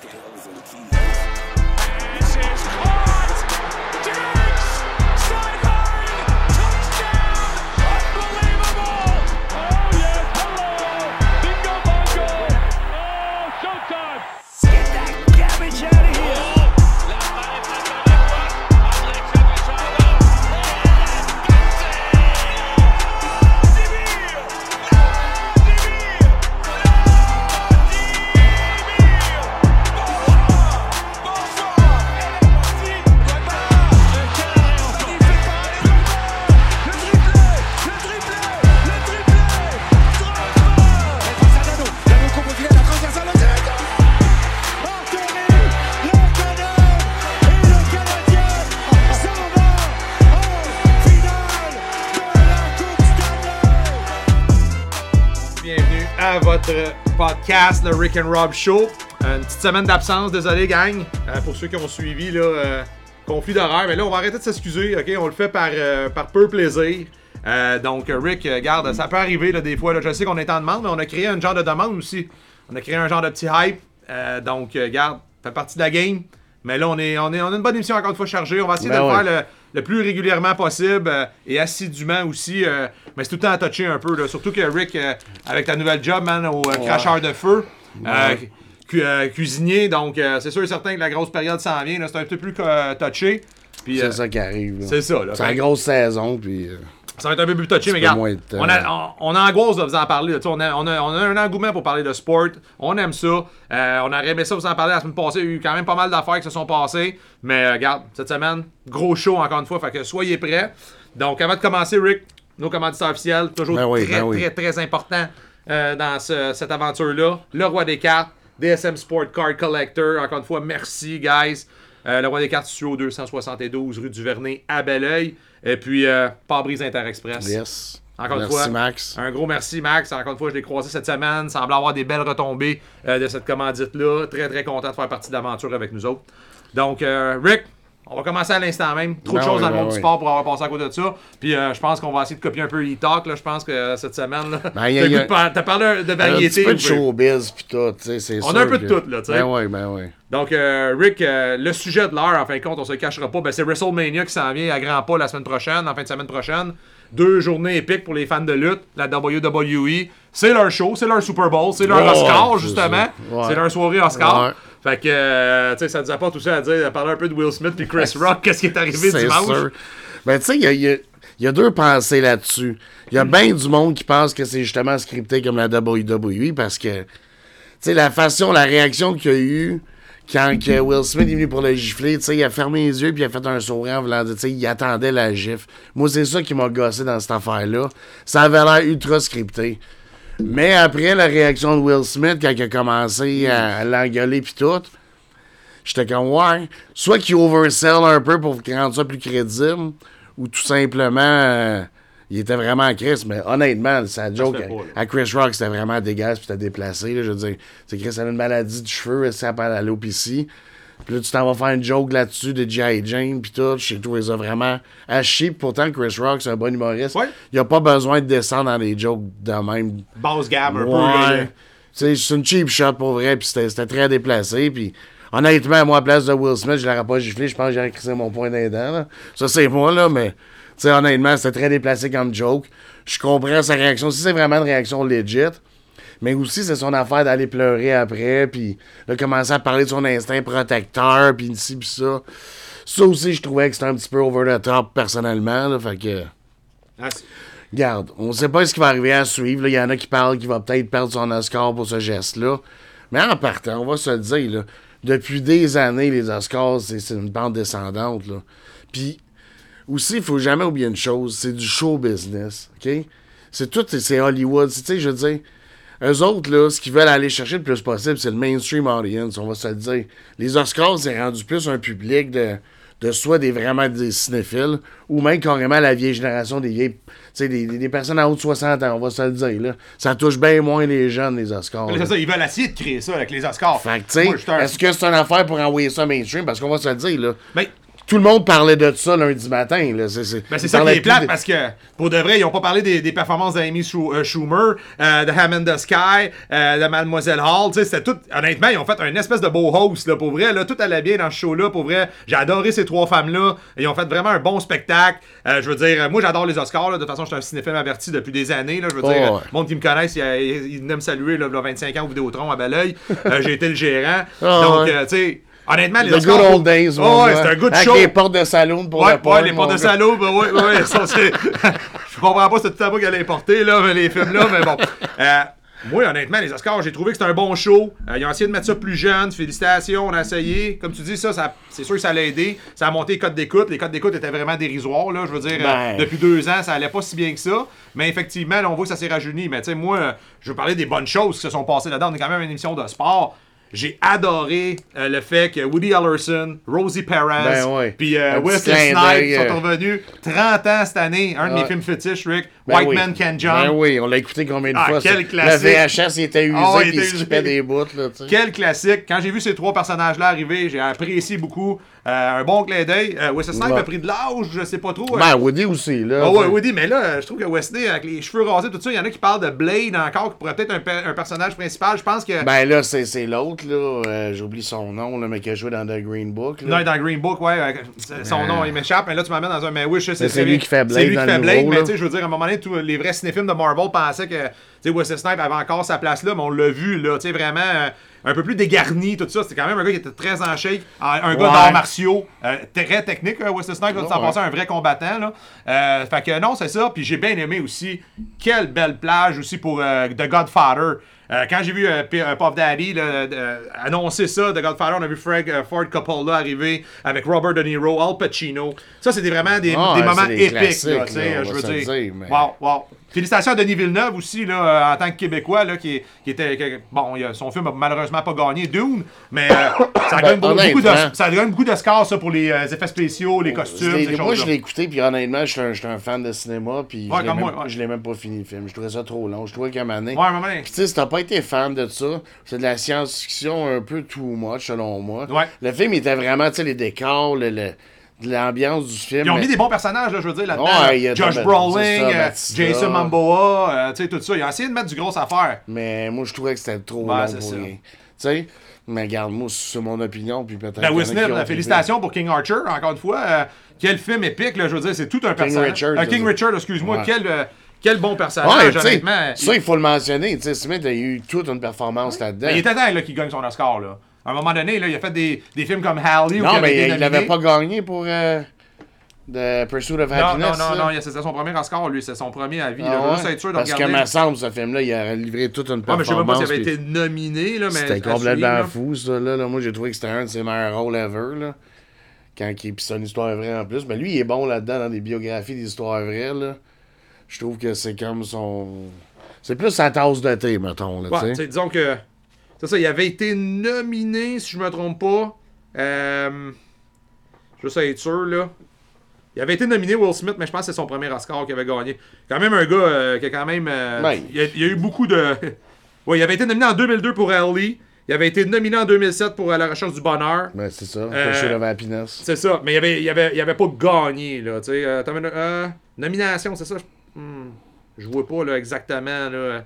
Skills and keys. Podcast, le Rick and Rob Show. Une petite semaine d'absence, désolé gang, Euh, pour ceux qui ont suivi là, euh, conflit d'horaire. Mais là, on va arrêter de s'excuser, ok? On le fait par, euh, par peu plaisir. Euh, donc, Rick, garde, ça peut arriver là, des fois. Là, je sais qu'on est en demande, mais on a créé un genre de demande aussi. On a créé un genre de petit hype. Donc, garde, fait partie de la game. Mais là, on, est, on, est, on a une bonne émission encore une fois chargée. On va essayer Ben de le ouais. faire le, le plus régulièrement possible euh, et assidûment aussi. euh, mais c'est tout le temps à toucher un peu. là. Surtout que Rick, euh, avec ta nouvelle job, man, au cracheur de feu, cu- cuisinier, donc c'est sûr et certain que la grosse période s'en vient. C'est un peu plus touché. C'est ça qui arrive. c'est ça. là. C'est la grosse saison, puis. Euh, ça va être un peu plus touché, mais regarde, on, a, on, on angoisse de vous en parler. On a, on, a, on a un engouement pour parler de sport. On aime ça. Euh, on aurait aimé ça vous en parler la semaine passée. Il y a eu quand même pas mal d'affaires qui se sont passées. Mais euh, regarde, cette semaine, gros show encore une fois. Fait que soyez prêts. Donc avant de commencer, Rick, nos commanditaires officiels, toujours Ben oui, très, ben oui. très, très important euh, dans ce- cette aventure-là. Le roi des cartes, DSM Sport Card Collector. Encore une fois, merci, guys. Euh, le roi des cartes, situé au 272 rue du Vernet à Belleuil. Et puis, euh, Pare-brise Interexpress. Yes. Encore une Merci, fois. Max. Un gros merci, Max. Encore une fois, je l'ai croisé cette semaine. Semble avoir des belles retombées euh, de cette commandite-là. Très, très content de faire partie de l'aventure avec nous autres. Donc, euh, Rick, on va commencer à l'instant même. Trop de Ben choses dans le ben monde du oui. sport pour avoir passé à côté de ça. Puis, euh, je pense qu'on va essayer de copier un peu e-talk. là. Je pense que euh, cette semaine, là, Ben, y a- t'as y a- goût de par- t'as parlé de Un variété. peu un de peu. showbiz, puis tout, tu sais, c'est On a un peu de tout, là. Ben oui, ben oui. Donc, euh, Rick, le sujet de l'heure, en fin de compte, on se le cachera pas, ben, c'est WrestleMania qui s'en vient à grands pas la semaine prochaine, en fin de semaine prochaine. Deux journées épiques pour les fans de lutte, la WWE. C'est leur show, c'est leur Super Bowl, c'est leur Ouais, Oscar, justement. Ouais. C'est leur soirée Oscar. Ouais. Fait que, euh, tu sais, ça nous apporte aussi à dire, à parler un peu de Will Smith puis Chris Rock, qu'est-ce qui est arrivé C'est dimanche? sûr. Ben, tu sais, il y a, il y a- il y a deux pensées là-dessus. Il y a bien du monde qui pense que c'est justement scripté comme la WWE parce que, tu sais, la façon, la réaction qu'il y a eu quand que Will Smith est venu pour le gifler, tu sais, il a fermé les yeux puis il a fait un sourire en voulant dire, tu sais, il attendait la gifle. Moi, c'est ça qui m'a gossé dans cette affaire-là. Ça avait l'air ultra scripté. Mais après la réaction de Will Smith, quand il a commencé à, à l'engueuler puis tout, j'étais comme, ouais, soit qu'il oversell un peu pour rendre ça plus crédible, ou tout simplement, euh, il était vraiment en crise. Mais honnêtement, sa joke à, à Chris Rock, c'était vraiment dégueulasse puis c'était déplacé. là. je veux dire, c'est Chris avait une maladie du cheveu, ça s'appelle à l'OPC. Puis là, tu t'en vas faire une joke là-dessus de G.I. Jane, puis tout. J'ai trouvé ça vraiment à chier. Puis Pourtant, Chris Rock, c'est un bon humoriste. Ouais. Il a pas besoin de descendre dans des jokes de même Basse gamme un peu. Ouais. Sais, c'est une cheap shot pour vrai, puis c'était très déplacé. Puis honnêtement, moi, à la place de Will Smith, je l'aurais pas giflé, je pense que j'aurais crissé mon point là. Ça, c'est moi, là, mais tu sais, honnêtement, c'était très déplacé comme joke. Je comprends sa réaction. Si c'est vraiment une réaction legit, mais aussi, c'est son affaire d'aller pleurer après, puis de commencer à parler de son instinct protecteur, puis ci, puis ça. Ça aussi, je trouvais que c'était un petit peu over the top, personnellement, là, fait que... Ah, c'est- Garde, on sait pas ce qui va arriver à suivre. Il y en a qui parlent qu'il va peut-être perdre son Oscar pour ce geste-là. Mais en partant, on va se le dire, là, depuis des années, les Oscars, c'est une bande descendante. Là. Puis, aussi, il faut jamais oublier une chose, c'est du show business, OK? C'est tout, c'est- c'est Hollywood. Tu sais, je veux dire, eux autres, là, ce qu'ils veulent aller chercher le plus possible, c'est le mainstream audience, on va se le dire. Les Oscars, c'est rendu plus un public de, de soit des vraiment des cinéphiles, ou même carrément la vieille génération des vieilles, des, des- des personnes en haut de 60 ans, on va se le dire, là. Ça touche bien moins les jeunes, les Oscars. C'est ça, ils veulent essayer de créer ça avec les Oscars. Fait que, tu sais, est-ce que c'est une affaire pour envoyer ça mainstream? Parce qu'on va se le dire, là. Mais tout le monde parlait de ça lundi matin. Là. C'est, c'est, Ben, c'est ça qui est plate de- parce que, pour de vrai, ils ont pas parlé des, des performances d'Amy euh, Schumer, euh, de Hammond the Sky, euh, de Mademoiselle Hall. C'était tout. Honnêtement, ils ont fait un espèce de beau host, là, pour vrai. Là, tout allait bien dans ce show-là, pour vrai. J'ai adoré ces trois femmes-là. Ils ont fait vraiment un bon spectacle. Euh, je veux dire, moi, j'adore les Oscars. Là. De toute façon, je suis un cinéphile averti depuis des années. Là. Je veux Oh, dire, ouais. le monde qui me connaissent, ils, ils, ils venaient me saluer, là, là, 25 ans au Vidéotron à bel oeil. Euh, J'ai été le gérant. Ah, Donc, ouais. tu sais. Honnêtement, les The Oscars. good old days, Oh, ouais, c'était un good Avec show. les portes de saloon pour Ouais, le porc, ouais, les portes de salaud, ben ouais, ouais, ça, c'est- Je comprends pas c'est tout à qu'elle a importé, là, mais les films-là, mais bon. Euh, moi, honnêtement, les Oscars, j'ai trouvé que c'était un bon show. Euh, ils ont essayé de mettre ça plus jeune. Félicitations, on a essayé. Comme tu dis, ça, ça c'est sûr que ça l'a aidé. Ça a monté les codes d'écoute. Les codes d'écoute étaient vraiment dérisoires, là. Je veux dire, euh, Ben. depuis deux ans, ça allait pas si bien que ça. Mais effectivement, là, on voit que ça s'est rajeuni. Mais tu sais, moi, je veux parler des bonnes choses qui se sont passées là-dedans. On est quand même une émission de sport. J'ai adoré euh, le fait que Woody Harrelson, Rosie Perez, Ben ouais. puis euh, Wesley Snipes d'œil, sont euh. revenus 30 ans cette année. Un de mes Ouais. films fétiches, Rick. Ben White oui. Man Can Jump. Ben oui, on l'a écouté combien de Ah, fois. quel ça. classique. Le VHS, il était usé, Ah il était usé. skippait des bouts, là. Quel classique. Quand j'ai vu ces trois personnages-là arriver, j'ai apprécié beaucoup. Euh, un bon clin d'œil. Euh, Wesley Snipes a pris de l'âge, je sais pas trop. euh, Ben, Woody aussi, là. Ah ouais. Woody, mais là, je trouve que Wesley, avec les cheveux rasés, tout ça, il y en a qui parlent de Blade encore, qui pourrait peut-être un, pe- un personnage principal. Je pense que. Ben là, c'est, c'est l'autre, là. euh, j'oublie son nom, là, mais qui a joué dans The Green Book. non, dans Green Book, ouais, euh, son Euh. nom, il m'échappe, mais là, tu m'amènes dans un. Mais oui, je sais, c'est lui qui fait Blade C'est lui qui fait Blade, mais tu sais, je veux dire, à un moment donné, tous les vrais cinéphiles de Marvel pensaient que, tu sais, Wesley Snipes avait encore sa place là, mais on l'a vu, là, tu sais, vraiment. Un peu plus dégarni, tout ça. C'était quand même un gars qui était très en shape. Un, un gars d'arts martiaux. euh, très technique, euh, Wesley Snipes. Ça ouais. passait un vrai combattant. Là. Euh, fait que non, c'est ça. Puis j'ai bien aimé aussi. Quelle belle plage aussi pour euh, The Godfather. Euh, quand j'ai vu euh, euh, Puff Daddy là, annoncer ça, The Godfather, on a vu Frank Ford Coppola arriver avec Robert De Niro, Al Pacino. Ça, c'était vraiment des, Ah, des moments épiques. Je veux dire, mais- Wow, wow. Félicitations à Denis Villeneuve aussi, là, euh, en tant que Québécois, là, qui, qui était. qui- bon, il a- son film a malheureusement pas gagné, Dune, mais euh, ça, gagne Ben, beaucoup de, honnêtement. ça gagne beaucoup de scores, ça, pour les euh, effets spéciaux, les Je costumes, l'ai- ces moi, je choses-là. l'ai écouté, puis honnêtement, je suis un, je suis un fan de cinéma, puis Ouais, je l'ai comme même, moi, ouais. je l'ai même pas fini le film. Je trouvais ça trop long. Je trouvais qu'à un moment donné- Ouais, à un moment donné. Puis tu sais, si t'as pas été fan de ça, c'est de la science-fiction un peu too much, selon moi. Ouais. Le film était vraiment, tu sais, les décors, le, le- de l'ambiance du film. Ils ont mais- mis des bons personnages, là, je veux dire, là-dedans. Ouais, Josh Tom- Brolin, ça, euh. Jason Mamboa, euh, tu sais, tout ça. Ils ont essayé de mettre du gros affaire. Mais moi, je trouvais que c'était trop Ouais, long c'est pour ça. rien. Tu sais, mais regarde, moi, c'est mon opinion, puis peut-être. Ben, là, trippé. félicitations pour King Archer, encore une fois. Euh, quel film épique, là, je veux dire, c'est tout un personnage. Richard, Euh, King veux dire. Richard, excuse-moi. Ouais. Quel, euh, quel bon personnage, honnêtement. ça, il faut le mentionner. Tu sais, Smith a eu toute une performance là-dedans. Ben, il était temps là, qu'il gagne son Oscar. Là. À un moment donné, là, il a fait des, des films comme Halley. Non, mais il nominé. l'avait pas gagné pour euh, The Pursuit of Happiness. non, non, non, c'était son premier Oscar, lui. C'est son premier à vie. Ah là. Ouais? sûr de Parce que, regarder. me semble, ce film-là, il a livré toute une Ouais, mais je sais même pas performance. s'il avait été nominé. Là, mais C'était complètement suivre, fou, ça. Là, Là, Moi, j'ai trouvé que c'était un de ses meilleurs rôles ever. Là. Quand il... Puis c'est une histoire vraie en plus. Mais lui, il est bon là-dedans, dans des biographies d'histoires vraies. Là. Je trouve que c'est comme son. C'est plus sa tasse de thé, mettons. Là, Ouais, disons que. C'est ça, il avait été nominé, si je me trompe pas. Euh, juste à être sûr, là. Il avait été nominé Will Smith, mais je pense que c'est son premier Oscar qu'il avait gagné. Quand même un gars euh, qui a quand même. euh, il, y a, il a eu beaucoup de. ouais, il avait été nominé en 2002 pour Ali. Il avait été nominé en 2007 pour la recherche du bonheur. C'est ça. Euh, Happiness. C'est ça, mais il avait, il avait, il avait pas gagné, là. Tu sais, euh, nomination, c'est ça? Je, hmm, je vois pas, là, exactement, là.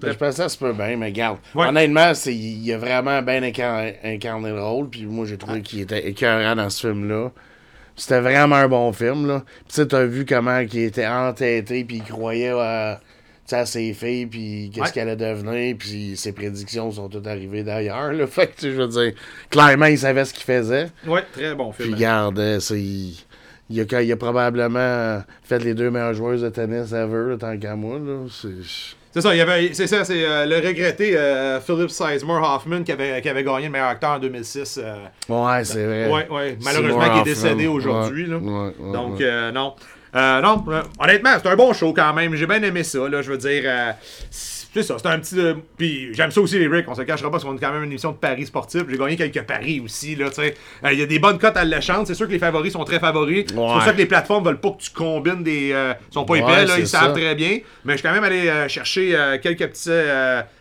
Je pense que ça se peut bien, mais regarde. Ouais. Honnêtement, c'est, il a vraiment bien incar- incarné le rôle. Puis moi, j'ai trouvé qu'il était écœurant dans ce film-là. C'était vraiment un bon film. Là. Puis tu sais, t'as vu comment il était entêté. Puis il croyait à, ses filles. Puis qu'est-ce Ouais. qu'elle allait devenir. Puis ses prédictions sont toutes arrivées d'ailleurs. Là. Fait que, je veux dire, clairement, il savait ce qu'il faisait. Ouais, très bon Puis film. regarde, euh, c'est. Il a, il a probablement fait les deux meilleures joueuses de tennis ever, tant qu'à moi. Là. C'est... C'est ça, il y avait, c'est ça, c'est euh, le regretté euh, Philip Sizemore Hoffman qui avait, qui avait gagné le meilleur acteur en 2006. euh, Ouais, c'est vrai. ouais, ouais, malheureusement, qui est décédé aujourd'hui. Ouais, là. ouais, ouais, Donc, non. Non, honnêtement, c'est un bon show quand même. J'ai bien aimé ça. Là, je veux dire, c'est ça, c'est un petit. euh, puis j'aime ça aussi, les Rick. On se cachera pas parce qu'on est quand même une émission de paris sportif. J'ai gagné quelques paris aussi. là, tu sais. Euh, Il y a des bonnes cotes alléchantes. C'est sûr que les favoris sont très favoris. C'est pour ça que les plateformes veulent pas que tu combines des. euh, sont pas épais, Ouais, là, ils savent très bien. Mais je suis quand même allé euh, chercher quelques petits.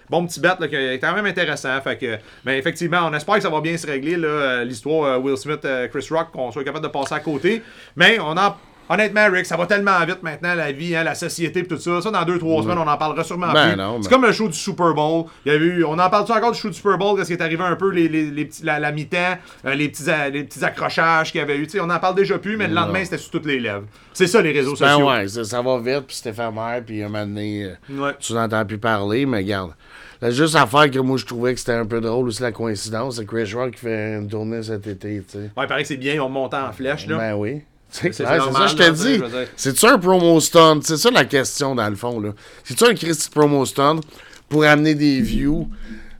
bon petit bet là, qui est quand même intéressant. Fait que, mais effectivement, on espère que ça va bien se régler, là, l'histoire Will Smith, euh, Chris Rock, qu'on soit capable de passer à côté. Mais on en. Honnêtement, Rick, ça va tellement vite maintenant, la vie, hein, la société et tout ça. Ça, dans deux, trois semaines, on en parlera sûrement Ben plus. non, C'est comme le show du Super Bowl. Il y avait eu, on en parle-tu encore du show du Super Bowl? Qu'est-ce qui est arrivé un peu, les, les, les petits, la, la mi-temps, euh, les, petits, a- les petits accrochages qu'il y avait eu? On en parle déjà plus, mais le lendemain, c'était sur toutes les lèvres. C'est ça, les réseaux Ben sociaux. ouais, ça, ça va vite, puis c'est éphémère, puis un moment donné, euh, Ouais. tu n'entends plus parler, mais regarde. La juste affaire que moi je trouvais que c'était un peu drôle aussi la coïncidence, c'est Chris Rock qui fait une tournée cet été, tu sais. Ouais, il paraît que c'est bien, on monte en flèche, là. Ben oui. C'est ça, je te dis. C'est-tu un promo stunt? C'est ça la question, dans le fond, là. C'est-tu un Christy promo stunt pour amener des views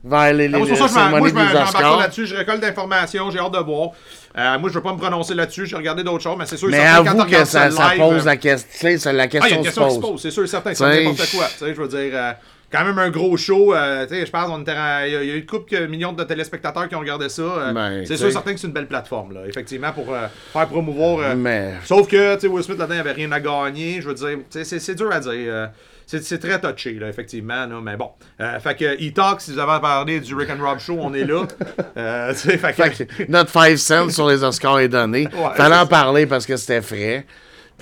vers les, les, Ah, moi, je m'en- moi, je Oscars? là-dessus, je récolte d'informations, j'ai hâte de voir. Euh, moi, je veux pas me prononcer là-dessus, j'ai regardé d'autres choses, mais c'est sûr Mais avoue que ça, ça live, pose euh, la question. La Ah, il y a question une se question qui se pose. pose, c'est sûr et certain, c'est n'importe quoi. Tu sais, je veux dire, euh, quand même un gros show. euh, tu sais, je pense qu'on était il y, a eu une couple de millions de téléspectateurs qui ont regardé ça. euh, Ben, c'est sûr et certain que c'est une belle plateforme, là, effectivement, pour euh, faire promouvoir. euh, Mais. Sauf que, tu sais, Will Smith là-dedans, il avait rien à gagner. Je veux dire, c'est- dur à dire. c'est très touché, là, effectivement. Là, mais bon. Euh, fait que E-Talk, si vous avez parlé du Rick and Rob Show, on est là. Euh, fait que- Fait que notre 5 cents sur les Oscars est donné. Ouais, Fallait en parler parce que c'était frais.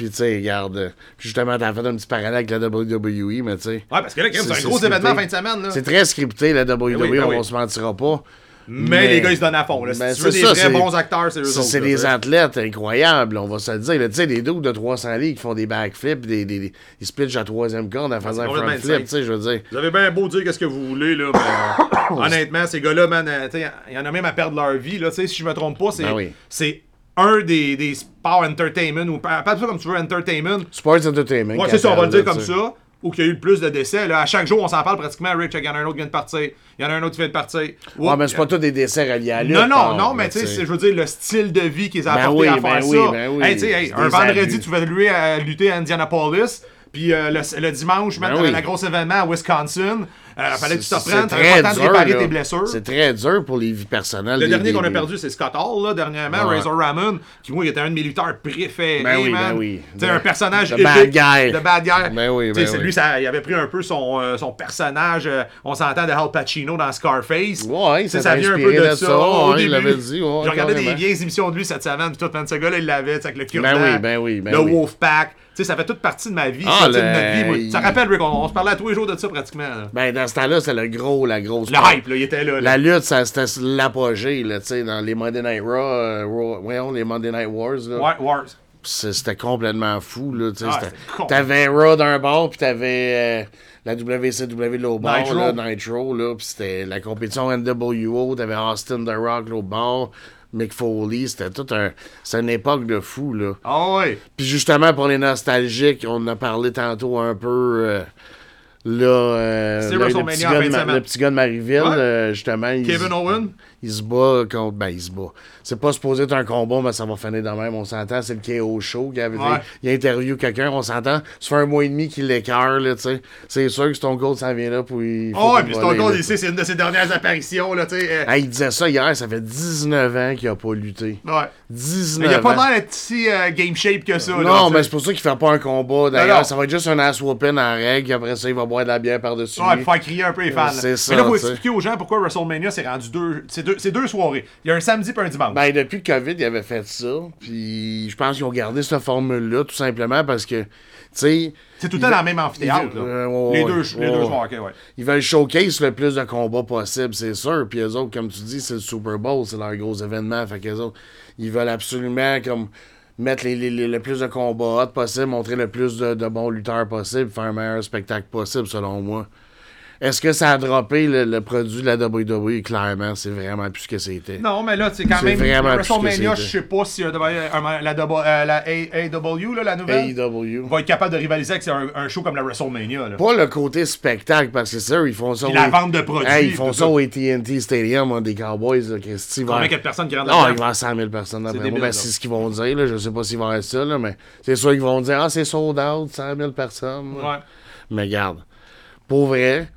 Puis, tu sais, regarde. Puis justement, t'as fait un petit parallèle avec la WWE, mais tu sais. Ouais, parce que là, c'est un gros événement en fin de semaine. Là. C'est très scripté, la WWE, Ben oui, ben on oui. se mentira pas. Mais, les gars, ils se donnent à fond. Là. Si Ben, tu veux c'est des ça, vrais bons acteurs, c'est eux autres. C'est des athlètes incroyables, on va se le dire. Tu sais, des doubles de 300 livres qui font des backflips, des, des, des, ils se pitchent à troisième corde en faisant un front flip, tu sais, je veux dire. Vous avez bien beau dire qu'est-ce que vous voulez, là, mais euh, honnêtement, ces gars-là, man, euh, tu sais, il y en a même à perdre leur vie, là, tu sais, si je me trompe pas, c'est Ben oui. Un des, des sports entertainment, ou pas ça comme tu veux, entertainment. Sports Entertainment. Ouais, c'est ça, on va le dire comme ça. Ou qu'il y a eu le plus de décès. Là. À chaque jour, on s'en parle pratiquement. Rich, il y en a un autre qui vient de partir. Il y en a un autre qui vient de partir. Ouais, mais c'est pas tous des décès reliés à lutte. Non, non, par- non, mais tu sais, je veux dire, le style de vie qu'ils ont Ben apporté oui, à ben faire oui, ça. ben oui. Hey, un vendredi, abus. tu vas lui à lutter à Indianapolis. Puis euh, le, le dimanche, Ben mettre oui. la grosse événement à Wisconsin. Euh, fallait que tu te C'est- reprennes. c'est T'avais pas le temps de dur, réparer tes blessures. C'est très dur pour les vies personnelles. Le des- dernier qu'on a perdu, c'est Scott Hall, là, dernièrement, Ouais. Razor Ramon, qui, moi, il était un de mes lutteurs préférés, Ben oui, man. ben oui. De- un personnage de bad guy. De bad guy. Ben oui, ben c'est oui. lui, ça, il avait pris un peu son, euh, son personnage, euh, on s'entend de Al Pacino dans Scarface. Ouais, ça t'a vient un peu de de ça. ça, au ouais, il début. l'avait dit, ouais, J'ai regardé des vieilles émissions de lui cette semaine, puis tout, man, ce gars-là, il l'avait, avec le cure Ben oui, ben oui, ben le oui. Wolfpack. Tu sais, ça fait toute partie de ma vie, Ah, ça, de le- notre vie. moi. il- Ça rappelle, Rick, on, on se parlait à tous les jours de ça, pratiquement. là. Ben, dans ce temps-là, c'est le gros, la grosse. Le hype, là, il était là. là. La lutte, ça, c'était l'apogée, là, tu sais, dans les Monday Night Raw, euh, Raw- voyons, les Monday Night Wars, là. Ouais, Wars. C'est- C'était complètement fou, là, tu sais. Ah, c'était- c'était. T'avais Raw d'un bord, puis t'avais euh, la WCW de l'autre bord, Nitro. là, Nitro, là, puis c'était la compétition NWO, t'avais Austin The Rock l'autre bord, Mick Foley, c'était tout un... C'était une époque de fou, là. Ah ouais. Puis justement, pour les nostalgiques, on en a parlé tantôt un peu... euh, Là, euh, C'est le, le petit de le petit gars de Marieville, Ouais. euh, justement, il, Kevin Owen. Il se bat contre. Ben, il se bat. C'est pas supposé être un combat, mais ça va finir de même. On s'entend. C'est le KO Show qui avait. Ouais. Il interview quelqu'un, on s'entend. Ça fait un mois et demi qu'il l'écœure, là, tu sais. C'est sûr que Stone Cold s'en vient là pour. il Ah ouais, puis Stone Cold, là. ici, c'est une de ses dernières apparitions, là, tu sais. euh, Ah, il disait ça hier, ça fait 19 ans qu'il a pas lutté. Ouais. 19 Mais il a pas l'air d'être si euh, game shape que ça. là, Non, tu mais c'est pour ça qu'il fait pas un combat. D'ailleurs, ça va être juste un ass whooping en règle. Après ça, il va boire de la bière par-dessus. Ouais, faire crier un peu les fans. là. C'est ça, Mais là, faut expliquer aux gens pourquoi WrestleMania s'est rendu deux. C'est deux, c'est deux soirées. Il y a un samedi et un dimanche. Ben, depuis le COVID, il avait fait ça. Puis je pense qu'ils ont gardé cette formule-là, tout simplement parce que, tu sais, c'est tout le temps dans le même amphithéâtre. là. euh, ouais, les ouais, deux, les ouais. deux soirs, ok, ouais. ils veulent showcase le plus de combats possible, c'est sûr. Puis eux autres, comme tu dis, c'est le Super Bowl, c'est leur gros événement. Fait qu'eux autres, ils veulent absolument comme mettre les, les- les- le plus de combats hot possible, montrer le plus de, de bons lutteurs possible, faire un meilleur spectacle possible, selon moi. Est-ce que ça a droppé le, le produit de la WWE? Clairement, c'est vraiment plus ce que c'était. Non, mais là, c'est quand C'est même. vraiment plus WrestleMania, je sais pas si euh, un- la, double- euh, la AEW, là, la nouvelle, AEW. va être capable de rivaliser avec un, un show comme la WrestleMania. Là. Pas le côté spectacle, parce que c'est sûr, ils font ça. Puis la vente de produits, Hey, ils font ça au ATT Stadium, hein, des Cowboys, là, Christy. Combien de personnes qui rentrent Ah, il va avoir 100 000 personnes débile, moi. Ben, c'est ce qu'ils vont dire. Là. Je sais pas s'il va y avoir ça, là, mais c'est sûr qu'ils vont dire Ah, c'est sold out, 100 000 personnes. Ouais. Mais garde, pour vrai,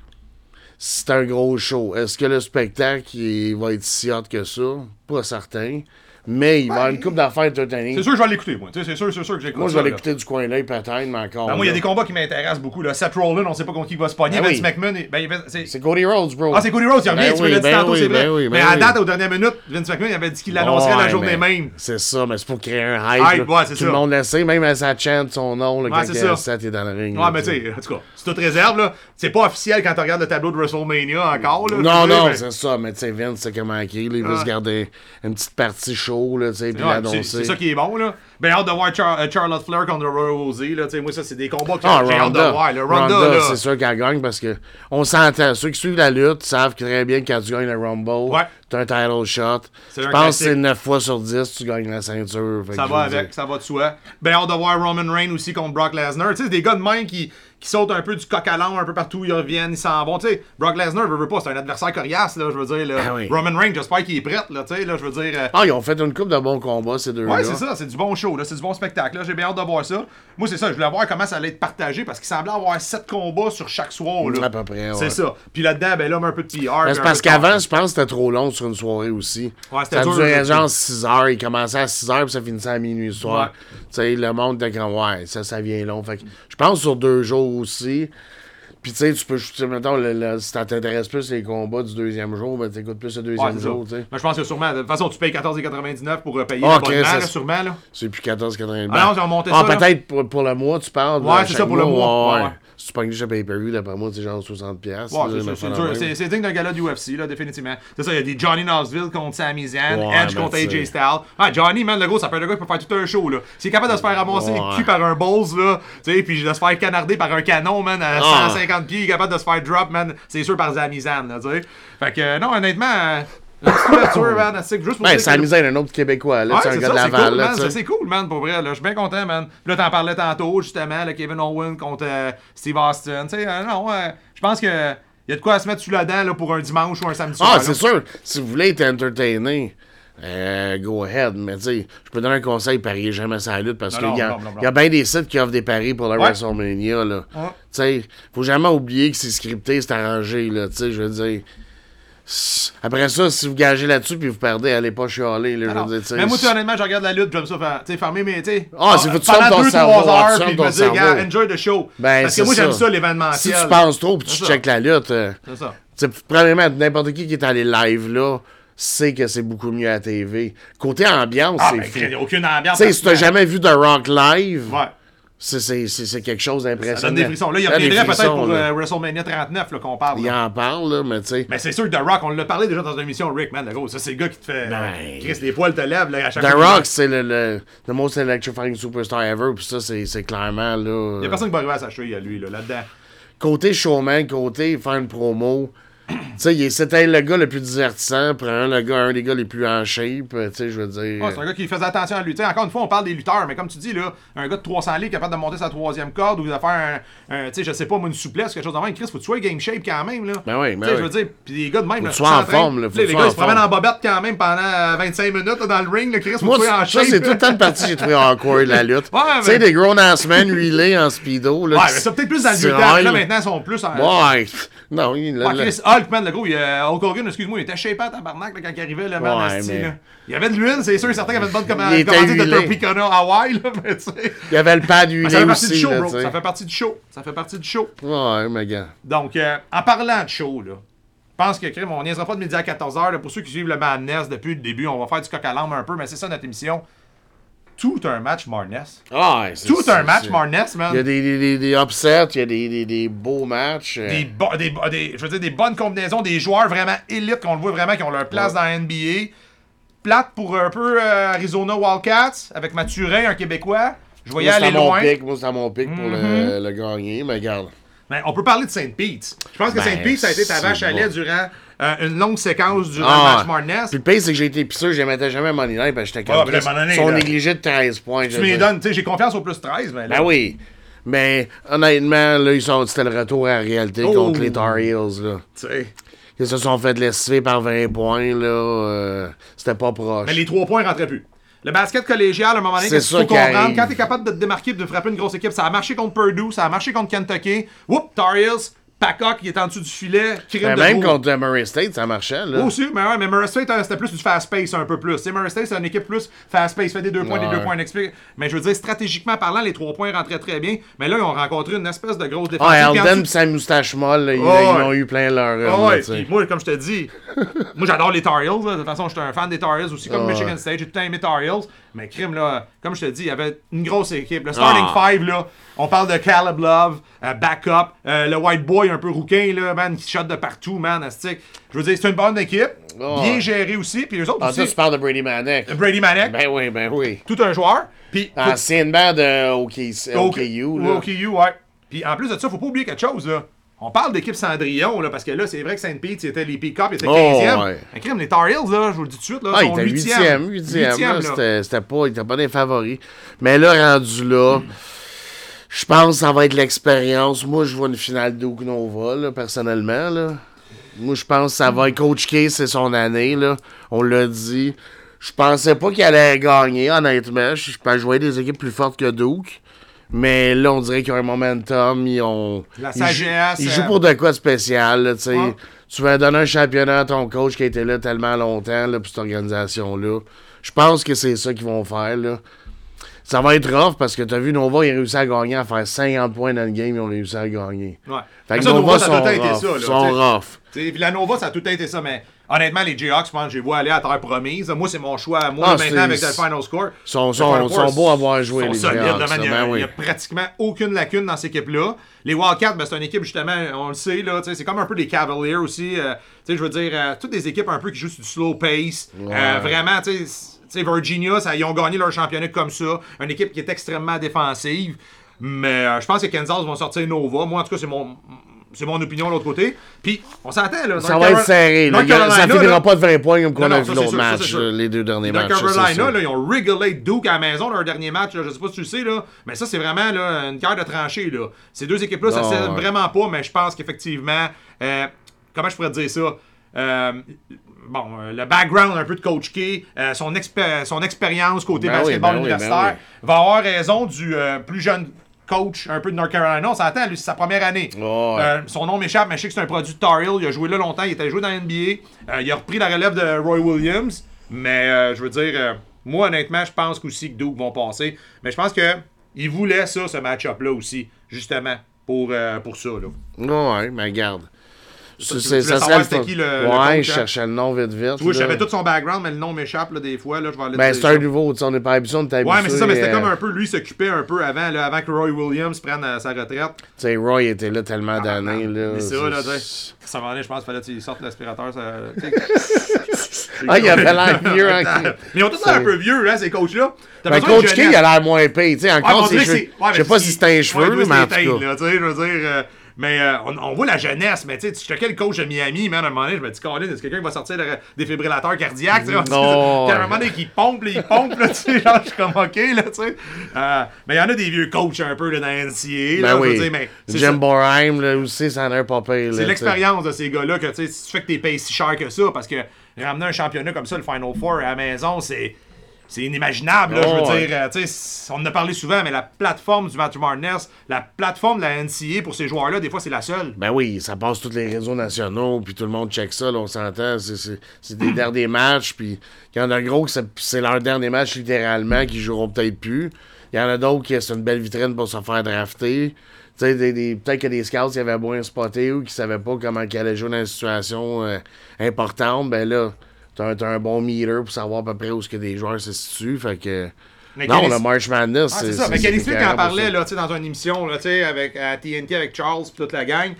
c'est un gros show. Est-ce que le spectacle va être si hot que ça? Pas certain. Mais il va avoir une coupe d'affaires entertaining. C'est sûr que je vais l'écouter, moi. C'est sûr, c'est sûr que j'écoute Moi, je vais l'écouter du coin d'œil peut-être, mais encore. Ben, moi, il y a des combats qui m'intéressent beaucoup. Là. Seth Rollins, on sait pas contre qui il va se pogner. Ben Vince oui. McMahon, ben, c'est- Cody Rhodes, bro. Ah, c'est Cody Rhodes, il revient, Ben tu me l'as dit ben tantôt, oui, c'est vrai. mais à date, aux dernières minutes, Vince McMahon, il avait dit qu'il l'annoncerait la journée même. C'est ça, mais c'est pour créer un hype. Hype, ouais, Tout ça. le monde le sait, même à sa chante son nom quand c'est ça. Seth est dans le ring. Ouais, mais tu sais. en tout cas, c'est toute réserve, là. C'est pas officiel quand tu regardes le tableau de WrestleMania encore, là. Non, non, c'est ça, mais tu sais, Vince, c'est comment il veut se garder une petite partie chaud, là, tu sais, puis Ouais, c'est l'annoncer. c'est ça qui est bon, là. Ben, hâte de voir Char- euh, Charlotte Flair contre Rosie, là. Tu sais, moi, ça, c'est des combats que Ah, j'ai hâte de voir, là. Ronda, Ronda, c'est sûr qu'elle gagne parce que on s'entend. Ceux qui suivent la lutte savent très bien que quand tu gagnes le Rumble, Ouais. T'as un title shot. Je pense que c'est 9 fois sur 10 tu gagnes la ceinture. Ça va avec, ça va de soi. Ben, hâte de voir Roman Reigns aussi contre Brock Lesnar. Tu sais, c'est des gars de main qui, qui sautent un peu du coq à l'âne un peu partout où ils reviennent, ils s'en vont. Tu sais, Brock Lesnar, veut, veut pas, c'est un adversaire coriace, là, je veux dire. Là. Ah oui. Roman Reigns, j'espère qu'il est prêt, là, tu sais, là, je veux dire. euh, Ah, ils ont fait une coupe de bons combats, ces deux-là. Ouais, c'est ça, c'est du bon show, là, c'est du bon spectacle. Là. J'ai bien hâte de voir ça. Moi, c'est ça, je voulais voir comment ça allait être partagé parce qu'il semblait avoir 7 combats sur chaque soir. Là. À peu près, ouais. C'est ça. Puis là-dedans, ben là, un peu de PR. C'est parce qu'avant, je pense que c'était trop long sur une soirée aussi. Ouais, c'était ça dur, durait genre 6 heures. Il commençait à 6 heures puis ça finissait à minuit le soir. Ouais. Tu sais, le monde était comme, ouais, ça, ça vient long. Fait que je pense sur deux jours aussi. Puis tu sais, tu peux, mettons, le- le- si ça t'intéresse plus les combats du deuxième jour, ben t'écoutes plus le deuxième jour, tu sais. Mais je pense que sûrement, de toute façon, tu payes 14,99 pour euh, payer Ah, l'abonnement, ok, ça, sûrement. Là. C'est plus 14,80. Ah non, ah, ça, peut-être pour, pour le mois, tu parles. Ouais, là, c'est ça, pour le mois, ouais. Si tu pognes juste un pay-per-view, d'après moi, c'est genre 60$. piastres, Ouais, c'est c'est digne d'un gala du UFC, là, définitivement. C'est ça, il y a des Johnny Knoxville contre Sami Zayn, Ouais, Edge contre tu AJ. Styles. Ah, Johnny, man, le gros, ça être le gars qui peut faire tout un show, là. S'il est capable de se faire ramasser Ouais. le cul par un Bulls, là, tu sais, puis de se faire canarder par un canon, man, à Ah. 150 pieds, il est capable de se faire drop, man, c'est sûr par Sami Zayn, là, tu sais. Fait que, euh, non, honnêtement, la man, juste pour Ben, que- un autre Québécois, là, Ouais, c'est un gars ça, de Laval, cool, là, c'est cool, man, pour vrai. Là, je suis bien content, man. Là, t'en parlais tantôt, justement, là, Kevin Owen contre euh, Steve Austin. Tu sais, euh, non, euh, je pense que y a de quoi à se mettre sous la dent là, pour un dimanche ou un samedi soir. Ah, c'est sûr. Si vous voulez être entertainé, euh, go ahead. Mais tu sais, je peux donner un conseil, pariez jamais sa lutte parce qu'il y, y a bien des sites qui offrent des paris pour le Ouais. WrestleMania. Là. Ouais. Tu sais, faut jamais oublier que c'est scripté, c'est arrangé. Là, tu sais, je veux dire. Après ça, si vous gagez là-dessus puis vous perdez, allez pas chialer. Là, je veux dire, Mais moi, honnêtement, je regarde la lutte, j'aime ça tu sais, fermer mes, tu sais. Ah, c'est faut que tu pendant fermes ton 2-3 cerveau, ah, tu heures, puis me gars, enjoy the show. Ben, Parce que moi, j'aime ça. l'événementiel. Si tu penses trop puis tu checkes la lutte, euh, C'est ça. premièrement, n'importe qui qui est allé live là sait que c'est beaucoup mieux à la TV. Côté ambiance, Ah, c'est ben, fou. aucune ambiance. Tu sais, si t'as jamais vu The Rock live, Ouais. C'est- quelque chose Ça d'impressionnant. donne des frissons. Là, il Ça reviendrait peut-être pour euh, WrestleMania 39 là, qu'on parle. Il là. en parle, là, mais tu sais. Mais c'est sûr que The Rock, on l'a parlé déjà dans une émission Rick, man, le gros. Ça, c'est le gars qui te fait. Ben. Chris, les poils te lèvent là, à chaque The fois. qu'il Rock, c'est le, le the most electrifying superstar ever, puis ça, c'est c'est clairement, là... Il y a personne qui va arriver à sa cheville à lui, là, là-dedans. Côté showman, côté faire une promo, tu sais, c'était le gars le plus divertissant, prend le gars, un des gars les plus en shape, tu sais, je veux dire... Ouais, c'est un gars qui faisait attention à lui. Tu sais, encore une fois, on parle des lutteurs, mais comme tu dis, là, un gars de 300 livres capable de monter sa troisième corde ou de faire un, un, tu sais, je sais pas, une souplesse, quelque chose de même. Chris, faut que tu sois game shape quand même, là. Ben oui, ben Tu sais, oui. je veux dire, puis les gars de même, là, en forme, là, faut les gars, ils se promènent en bobette quand même pendant euh, 25 minutes là, dans le ring, là, Chris, faut Moi, que tu sois en ça, shape. c'est tout le temps de partie que j'ai trouvé awkward, la lutte. Ouais, Tu sais, des grown-ass men relay en speedo, là. Ouais, mais ça peut-être plus dans le mais Là, maintenant, ils sont plus en. Ouais, non, il... Hulk, man, le gros, il, euh, Hulk Hogan, excuse-moi, il était shapé à tabarnak là, quand il arrivait, le man, Ouais, mais-. Il y avait de l'huile, c'est sûr, certain qu'il y avait une bonne commande de. Tropicana Hawaii, là, mais tu sais. Il y avait le pad huilé Ça fait partie du aussi, show, là, bro. Ça fait partie du show. Ça fait partie du show. Ouais, mais gars. Donc, euh, en parlant de show, là, je pense que, crime, on niaisera pas de midi à 14h. Pour ceux qui suivent le Madness depuis le début, on va faire du coq à l'âme un peu, mais c'est ça notre émission. Tout un match Marness. Ah, c'est- Tout un c'est- match c'est- Marness, man. Il y a des, des, des, des upsets, il y a des, des, des beaux matchs. euh, des, bo- des, bo- des- je veux dire, des bonnes combinaisons, des joueurs vraiment élites qu'on le voit vraiment, qui ont leur place dans la NBA. Plate pour un peu euh, Arizona Wildcats, avec Mathurin, un Québécois. Je voyais aller loin. pic, moi, c'était mon pic pour le, le gagner, mais regarde. Mais on peut parler de Saint Pete. Je pense que Ben, Saint Pete, ça a été ta c'est vache à lait durant euh, une longue séquence durant Ah, le match Marness. Puis le pire, c'est que j'ai été pisseux, je les mettais jamais à Money Night, parce que j'étais Ah, comme. donné, Ils sont négligés de 13 points. je Tu me donnes, tu sais, j'ai confiance au plus 13, mais là. Ben oui. Mais honnêtement, là, ils sont, c'était le retour à la réalité Oh. contre les Tar Heels. Là. tu sais. Ils se sont fait lessiver par 20 points. là. euh, c'était pas proche. Mais les trois points rentraient plus. Le basket collégial, à un moment donné, C'est arrive. quand t'es capable de te démarquer et de frapper une grosse équipe, ça a marché contre Purdue, ça a marché contre Kentucky. Whoop, Tar Heels, Pacock qui est en dessous du filet, Ben, de même gros. contre Murray State, ça marchait. Là. Aussi, mais ouais, mais Murray State, euh, c'était plus du fast pace un peu plus. Murray State, c'est une équipe plus fast pace, fait des deux points, des deux points d'explique. Mais je veux dire, stratégiquement parlant, les trois points rentraient très bien. Mais là, ils ont rencontré une espèce de grosse défense. Ah, Elden pis sa moustache molle, là, ils, Ouais, ils ont eu plein leur. Là, puis moi, comme je te dis, moi j'adore les Tar Heels. là. De toute façon, j'étais un fan des Tar Heels aussi, comme Michigan. State. J'ai tout le temps aimé Tar Heels. Mais crime, là, comme je te dis, il y avait une grosse équipe. Le starting Ah. five, là, on parle de Caleb Love, euh, backup, euh, le white boy un peu rouquin, là, man, qui shot de partout, man, astique. Je veux dire, c'est une bonne équipe, Ah. bien gérée aussi. Puis les autres Ah, aussi, ça, tu parles de Brady Manek. Brady Manek, Ben oui, ben oui. tout un joueur. Puis, Anciennement de OK, OK- OKU. Là. OKU, ouais. Puis en plus de ça, faut pas oublier quelque chose, là. On parle d'équipe Cendrillon, là, parce que là, c'est vrai que Saint-Pete, c'était les Peacock, ils étaient Oh, 15e. ouais. Mais crime, les Tar Heels, là, je vous le dis tout de suite, là, Ah, sont était 8e. 8e, 8e. Huitième, là, là. C'était pas, était pas des favoris. Mais là, rendu là, je pense que ça va être l'expérience. Moi, je vois une finale d'Oak Nova, là, personnellement. Là. Moi, je pense que ça va être Coach K, c'est son année. Là. On l'a dit. Je pensais pas qu'il allait gagner, honnêtement. Je, je voyais des équipes plus fortes que Duke. Mais là, on dirait qu'ils ont un momentum. Ils ont. La ils jou- sagesse, Ils, euh, jouent pour de quoi de spécial. là, tu sais. Ouais. Tu vas donner un championnat à ton coach qui a été là tellement longtemps là, pour cette organisation-là. Je pense que c'est ça qu'ils vont faire. Là. Ça va être rough parce que tu as vu Nova, ils ont réussi à gagner, à faire 50 points dans le game, ils ont réussi à gagner. Ouais. Fait que ça, Nova, Nova, ça a tout le temps été ça, là, sont rough. T'sais, Villanova, ça a tout le temps été ça, mais honnêtement, les Jayhawks, je pense que je les vois aller à terre promise. Moi, c'est mon choix. Moi, Ah, maintenant, avec le final score. Ils sont, sont, sont beaux à voir jouer, sont les Jayhawks. Il a- ben il oui. y a pratiquement aucune lacune dans cette équipe-là. Les Wildcats, ben, c'est une équipe, justement, on le sait, là, c'est comme un peu des Cavaliers aussi. euh, je veux dire, euh, toutes des équipes un peu qui jouent sur du slow pace. Euh, vraiment, tu sais, tu sais, Virginia, ça, ils ont gagné leur championnat comme ça. Une équipe qui est extrêmement défensive. Mais euh, je pense que Kansas vont sortir Nova. Moi, en tout cas, c'est mon. C'est mon opinion de l'autre côté. Puis, on s'entend, là. Ça va être serré. là. North Il y a- Ça Carolina, finira là, pas de 20 points comme qu'on a vu l'autre ça, match, les deux derniers matchs. Carolina, là, ils ont réglé Duke à la maison leur dernier match. là. je sais pas si tu le sais, là, mais ça, c'est vraiment là, une guerre de tranchée. Là. Ces deux équipes-là, ça Non, s'aime ouais. vraiment pas, mais je pense qu'effectivement, euh, comment je pourrais te dire ça? Euh, bon, euh, le background un peu de Coach K, euh, son, expé- son expérience côté Ben oui, basketball ben oui, universitaire, ben va avoir raison du euh, plus jeune coach un peu de North Carolina. On s'entend, lui, c'est sa première année. Ouais. Euh, son nom m'échappe, mais je sais que c'est un produit de Tar Heel. Il a joué là longtemps, il était joué dans la NBA. Euh, il a repris la relève de Roy Williams. Mais euh, je veux dire, moi honnêtement, je pense qu'aussi que Duke vont passer. Mais je pense que il voulait ça, ce match-up-là aussi, justement, pour, pour ça. Là. Ouais, mais regarde. C'est- c'est- Ça savoir serait le qui le- Ouais, je hein? cherchais le nom vite vite. Là. savais tout son background, mais le nom m'échappe là, des fois. Là, je vais aller Ben, c'est un ça. nouveau, tu sais, on n'est pas habitué, on est habitué. Ouais, mais c'est ça, mais c'était euh, comme un peu, lui s'occupait un peu avant, là, avant que Roy Williams prenne euh, sa retraite. Tu sais, Roy était là tellement d'années, là. Mais ça, là, tu c'est- sais. Ça m'en est, je pense qu'il fallait qu'il sorte l'aspirateur. Ça. Ah, il avait l'air vieux, hein. Mais ils ont tous l'air un peu vieux, hein, ces coachs-là. Ben, Coach K, il a l'air moins payé, tu sais, encore c'est- Je sais pas si c'est un cheveu, mais en tout cas. je veux dire. Mais euh, on, on voit la jeunesse, mais tu sais, tu checkais le coach de Miami, man, à un moment donné, je me dis, Colin, est-ce que quelqu'un va sortir le défibrillateur cardiaque, Non. à un moment donné, qui pompe, là, il pompe, là, tu sais, genre, je suis comme, ok, là, tu sais. Euh, mais il y en a des vieux coachs un peu, là, dans la NCA, là, Ben je oui. dire, mais c'est Jim. Borheim, là, aussi, ça en a un pas C'est l'expérience de ces gars-là que tu sais, si tu fais que t'es payé si cher que ça, parce que ramener un championnat comme ça, le Final Four à la maison, c'est. C'est inimaginable, là, je veux ouais. dire. euh, on en a parlé souvent, mais la plateforme du Matthew Martinez, la plateforme de la NCA pour ces joueurs-là, des fois, c'est la seule. Ben oui, ça passe tous les réseaux nationaux, puis tout le monde check ça, là, on s'entend. C'est- C'est c'est des derniers matchs, puis il y en a gros que c'est- c'est leur dernier match littéralement, qui joueront peut-être plus. Il y en a d'autres qui c'est une belle vitrine pour se faire drafter. Tu sais, des, des- peut-être que des scouts qui avaient moins spoté ou qui savaient pas comment ils allaient jouer dans une situation euh, importante, ben là, t'as un, un bon meter pour savoir à peu près où ce que des joueurs se situent. Fait que. Mais non, le March Madness, Ah, c'est ça. Mais on pour parlait là, dans une émission là, avec, à TNT avec Charles et toute la gang,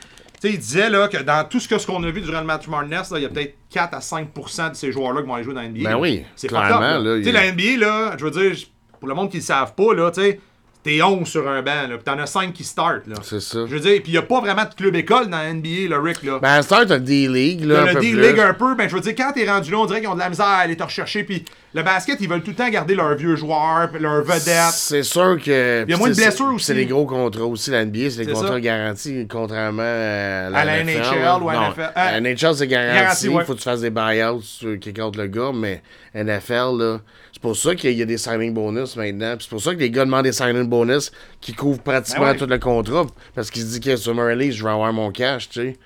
il disait là, que dans tout ce que- ce qu'on a vu durant le match là, il y a peut-être 4 à 5% de ces joueurs-là qui vont aller jouer dans la NBA. Ben oui, c'est clairement, top. là, là. il la NBA, là, je veux dire, pour le monde qui ne le savent pas, là, tu sais, t'es 11 sur un banc, là, puis t'en as 5 qui startent. Là. C'est ça. Je veux dire, puis il n'y a pas vraiment de club école dans la NBA, là, Rick. Là. Ben, Start, t'as D-League, là. T'as le D-League un peu, ben je veux dire, quand t'es rendu là, on dirait qu'ils ont de la misère à aller te rechercher. Puis le basket, ils veulent tout le temps garder leurs vieux joueurs, leurs vedettes. C'est sûr que. Il y a moins de blessures aussi. C'est des gros contrats aussi, la NBA, c'est des C'est contrats ça. garantis, contrairement à la, À la NFL, NHL ou à non, NFL. Euh, NHL, c'est garanti. Il ouais. faut que tu fasses des buyouts sur qui compte le gars, mais NFL, là, pour ça qu'il y a des signing bonus maintenant. C'est pour ça que les gars demandent des signing bonus qui couvre pratiquement Ben ouais. tout le contrat. Parce qu'il se dit que sur release, je vais avoir mon cash, tu sais.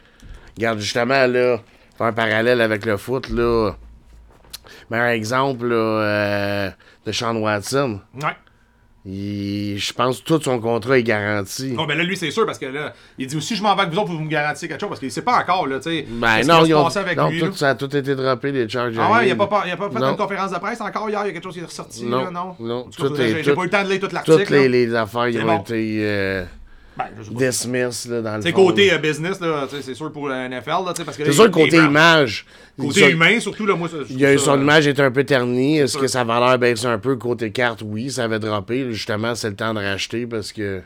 Regarde, justement, là, faire un parallèle avec le foot, là. Meilleur exemple, là, euh, de Sean Watson. Ouais. Il- Je pense que tout son contrat est garanti. Bon, ben là, lui, c'est sûr, parce que là, il dit aussi, je m'en vais avec vous autres, vous me garantissez quelque chose, parce qu'il sait pas encore, là, tu sais. Ben non, se ont, avec non, lui, tout, là. ça a tout été droppé, les Chargers. Ah ouais, il a pas, il a pas fait Non. une conférence de presse encore hier, il y a quelque chose qui est ressorti, Non, là, non? non, tout j'ai pas eu le temps de lire tout l'article. Toutes les, affaires ils ont bon. été euh, Ben, là, dans le C'est côté là. euh, business, là, c'est sûr pour la NFL, là, parce que C'est sûr, côté image. Côté ça- humain, surtout, là, moi, ça- Il y a, ça, son euh, image est un peu ternie. Est-ce que sa valeur baisse un peu? Côté carte, oui, ça avait droppé. Justement, c'est le temps de racheter parce que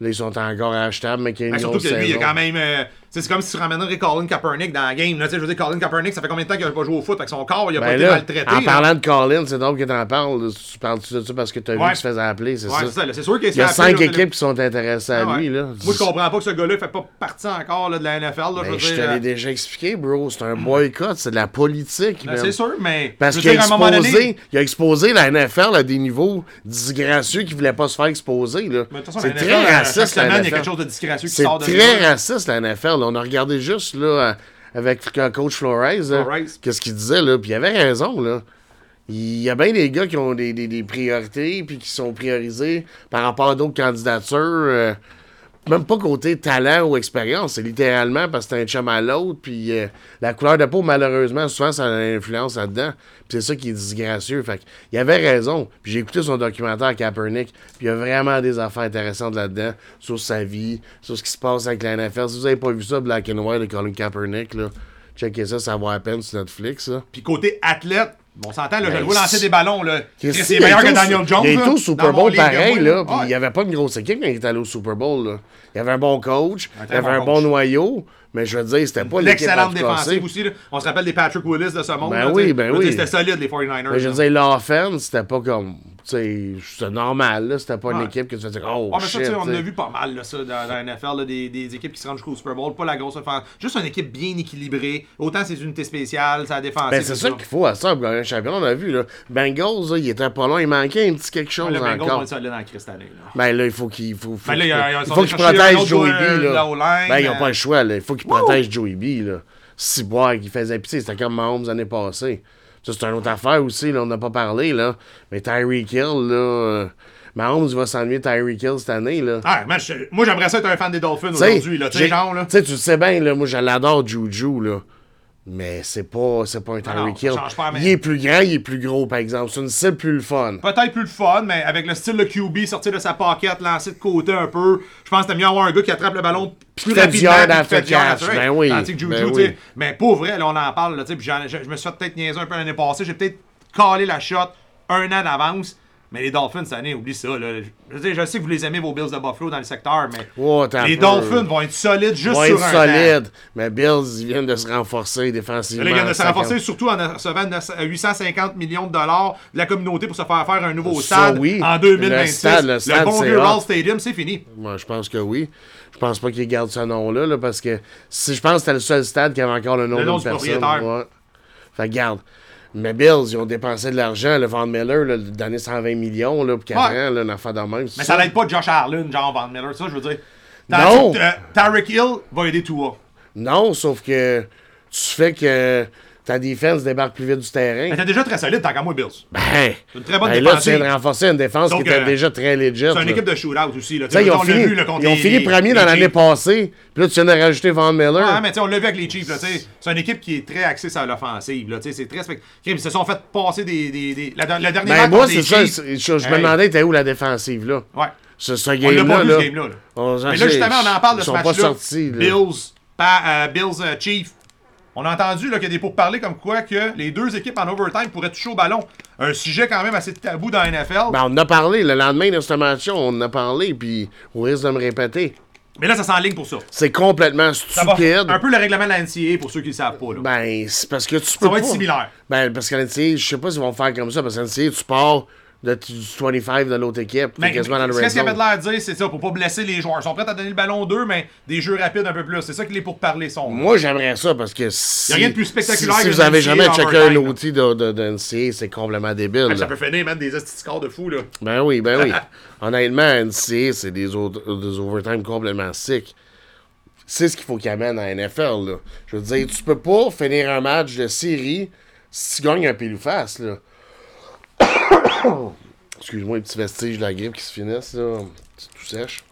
là, ils sont encore achetables, mais qu'il y a une Ben, surtout que lui, il a quand même. euh, c'est comme si tu ramènerais Colin Kaepernick dans la game. Là, tu sais, je veux dire, Colin Kaepernick, ça fait combien de temps qu'il n'a pas joué au foot? Fait que son corps, il a pas Ben été là, maltraité. en là. parlant de Colin, c'est drôle que t'en parles. Tu parles de ça parce que t'as vu Ouais. qu'il se faisait appeler, c'est Ouais, ça? c'est sûr qu'il Il y a cinq équipes qui sont intéressées à Ah ouais. lui. Là. Moi, je comprends pas que ce gars-là fait pas partie encore là, de la NFL. Là, je Ben, je te l'ai euh, déjà expliqué, bro. C'est un boycott, c'est de la politique. ben, c'est sûr, mais. Parce qu'il a, donné- a exposé la NFL à des niveaux disgracieux qu'il voulait pas se faire exposer. C'est très euh, raciste, la semaine, il y a NFL. quelque chose de disgracieux qui C'est sort de très raciste, la NFL. Là. On a regardé juste là, euh, avec euh, Coach Flores, qu'est-ce qu'il disait, là, puis il avait raison. là. Il y a bien des gars qui ont des, des- des priorités, puis qui sont priorisés par rapport à d'autres candidatures. euh, même pas côté talent ou expérience, c'est littéralement parce que c'est un chum à l'autre, puis euh, la couleur de peau, malheureusement, souvent, ça a une influence là-dedans. Puis c'est ça qui est disgracieux. Fait il avait raison. Puis j'ai écouté son documentaire Kaepernick, puis il y a vraiment des affaires intéressantes là-dedans, sur sa vie, sur ce qui se passe avec la NFL. Si vous avez pas vu ça, Black and White de Colin Kaepernick, là, checkez ça, ça vaut à peine sur Netflix. Puis côté athlète, bon, on s'entend, là, je Ben, le vois lancer des ballons, là. C'est il meilleur que Daniel Jones. Il était au Super Bowl pareil, là. Puis il n'y avait pas une grosse équipe quand il était allé au Super Bowl, là. Il y avait un bon coach, il y avait un bon noyau, mais je veux dire, c'était pas l'équipe L'excellente défensive aussi. là. On se rappelle des Patrick Willis de ce monde. Ben là, oui, ben oui. C'était solide, les 49ers. Mais je veux dire, l'offense, c'était pas comme. Tu sais, c'était normal, là. C'était pas une Ouais. équipe que tu faisais Oh, Ouais, mais ça, shit. sais, on a vu pas mal, là, ça, dans, dans la NFL, là, des, des équipes qui se rendent jusqu'au Super Bowl. Pas la grosse offense. Juste une équipe bien équilibrée. Autant ses unités spéciales, sa défense. Ben, c'est ça qu'il faut à ça pour gagner un championnat. On a vu, là. Bengals, là, il était pas loin. Il manquait un petit quelque chose Le Bengals encore. être solides dans la. Ben là, il faut qu'il faut, faut Ben là, il faut ont qu'il cherché un protège autre Joey B. Ben, ils n'ont euh, pas le choix. Il faut qu'ils protègent Joey B. Là. Si boire qu'il faisait pitié, c'était comme Mahomes l'année passée. Ça, c'est une autre affaire aussi. Là, on n'a pas parlé. Là. Mais Tyreek Hill, là. euh, Mahomes va s'ennuyer Tyreek Hill cette année. Là. Ah, moi, j'aimerais ça être un fan des Dolphins aujourd'hui. là. Tu sais, j'ai- genre, là. tu sais, tu le sais bien, là, moi je l'adore Juju, là. Mais c'est pas, c'est pas un Tyreek Hill. mais- Il est plus grand, il est plus gros, par exemple. C'est une style plus le fun. Peut-être plus le fun, mais avec le style de QB, sortir de sa pocket, lancer de côté un peu, je pense que c'était mieux avoir un gars qui attrape le ballon plus rapidement. puis fait catch. Ben oui, Juju, ben oui. Mais pour vrai, là, on en parle, là, puis je, me suis peut-être niaiser un peu l'année passée, j'ai peut-être calé la shot un an d'avance. Mais les Dolphins cette année, oublie ça. Là. Je, sais que vous les aimez, vos Bills de Buffalo dans le secteur, mais les Dolphins vont être solides juste Ils vont sur être un solides. Mais Bills, ils viennent de se renforcer défensivement. Là, ils viennent de se 50. renforcer surtout en recevant 900 850 millions de dollars de la communauté pour se faire faire un nouveau Ça, stade oui. en 2026. Le stade, le stade, bon vieux Stadium, c'est fini. Moi, je pense que oui. Je pense pas qu'ils gardent ce nom-là, là, parce que si je pense que c'était le seul stade qui avait encore le nom Le nom d'une du personne. propriétaire. Ouais. Fait garde. Mais Bills, ils ont dépensé de l'argent. Le Van Miller, là, donné 120 millions là, pour 4 Ouais. ans, là, une affaire de même. Mais ça l'aide pas Josh Allen, genre Van Miller, ça, je veux dire. Non. Euh, Tyreek Hill va aider Tua. Non, sauf que tu fais que ta défense débarque plus vite du terrain. Mais t'es déjà très solide, tant qu'à moi, Bills. Ben, C'est une très bonne ben là, tu viens de renforcer une défense Donc, qui était euh, déjà très legit. C'est une équipe de shootout aussi. Là. Ils on ont l'a fini, vu, là, contre ils ont fini premier dans l'année passée. Puis là, tu viens de rajouter Van Miller. Ouais, mais tu sais, on l'a vu avec les Chiefs. C'est une équipe qui est très axée sur l'offensive. là, tu sais, C'est très spect- Ils se sont fait passer des. des, des... La, la dernière ben, match moi, c'est ça. Je, me demandais, t'es où la défensive, là? Ouais. Ce, ce On l'a pas vu ce game-là. Mais là, justement, on en parle de ils ce sont pas match-là. Bills, euh, Bills euh, Chiefs. On a entendu là, qu'il y a des pourparlers comme quoi que les deux équipes en overtime pourraient toucher au ballon. Un sujet quand même assez tabou dans la NFL. Ben, on en a parlé. Le lendemain de ce match-là, on en a parlé, puis on risque de me répéter. Mais là, ça s'enligne pour ça. C'est complètement Ça stupide. un peu le règlement de la NCAA pour ceux qui ne le savent pas. Là. Ben, c'est parce que tu peux ça va être similaire. Ben, parce qu'à l'NCA, je sais pas s'ils vont faire comme ça, parce qu'à l'NCA, tu pars de, du 25 de l'autre équipe. Mais quasiment dans le qu'est-ce qu'il avait de l'air de dire, c'est ça, pour pas blesser les joueurs. Ils sont prêts à donner le ballon d'eux, mais des jeux rapides un peu plus. C'est ça que les pourparlers sont. Moi, j'aimerais ça parce que si, Y a rien de plus spectaculaire si, si que vous avez jamais NCAA checké un overtime, outil de, de, c'est complètement débile. Ça peut finir, man, des scores de fou, là. Ben oui, ben oui. Honnêtement, NCAA, c'est des, des overtime complètement sick. C'est ce qu'il faut qu'il amène à NFL. Là. Je veux dire, tu peux pas finir un match de série si tu gagnes un pile ou face. Là. Excuse-moi, les petits vestiges de la grippe qui se finissent. Là. C'est tout sèche.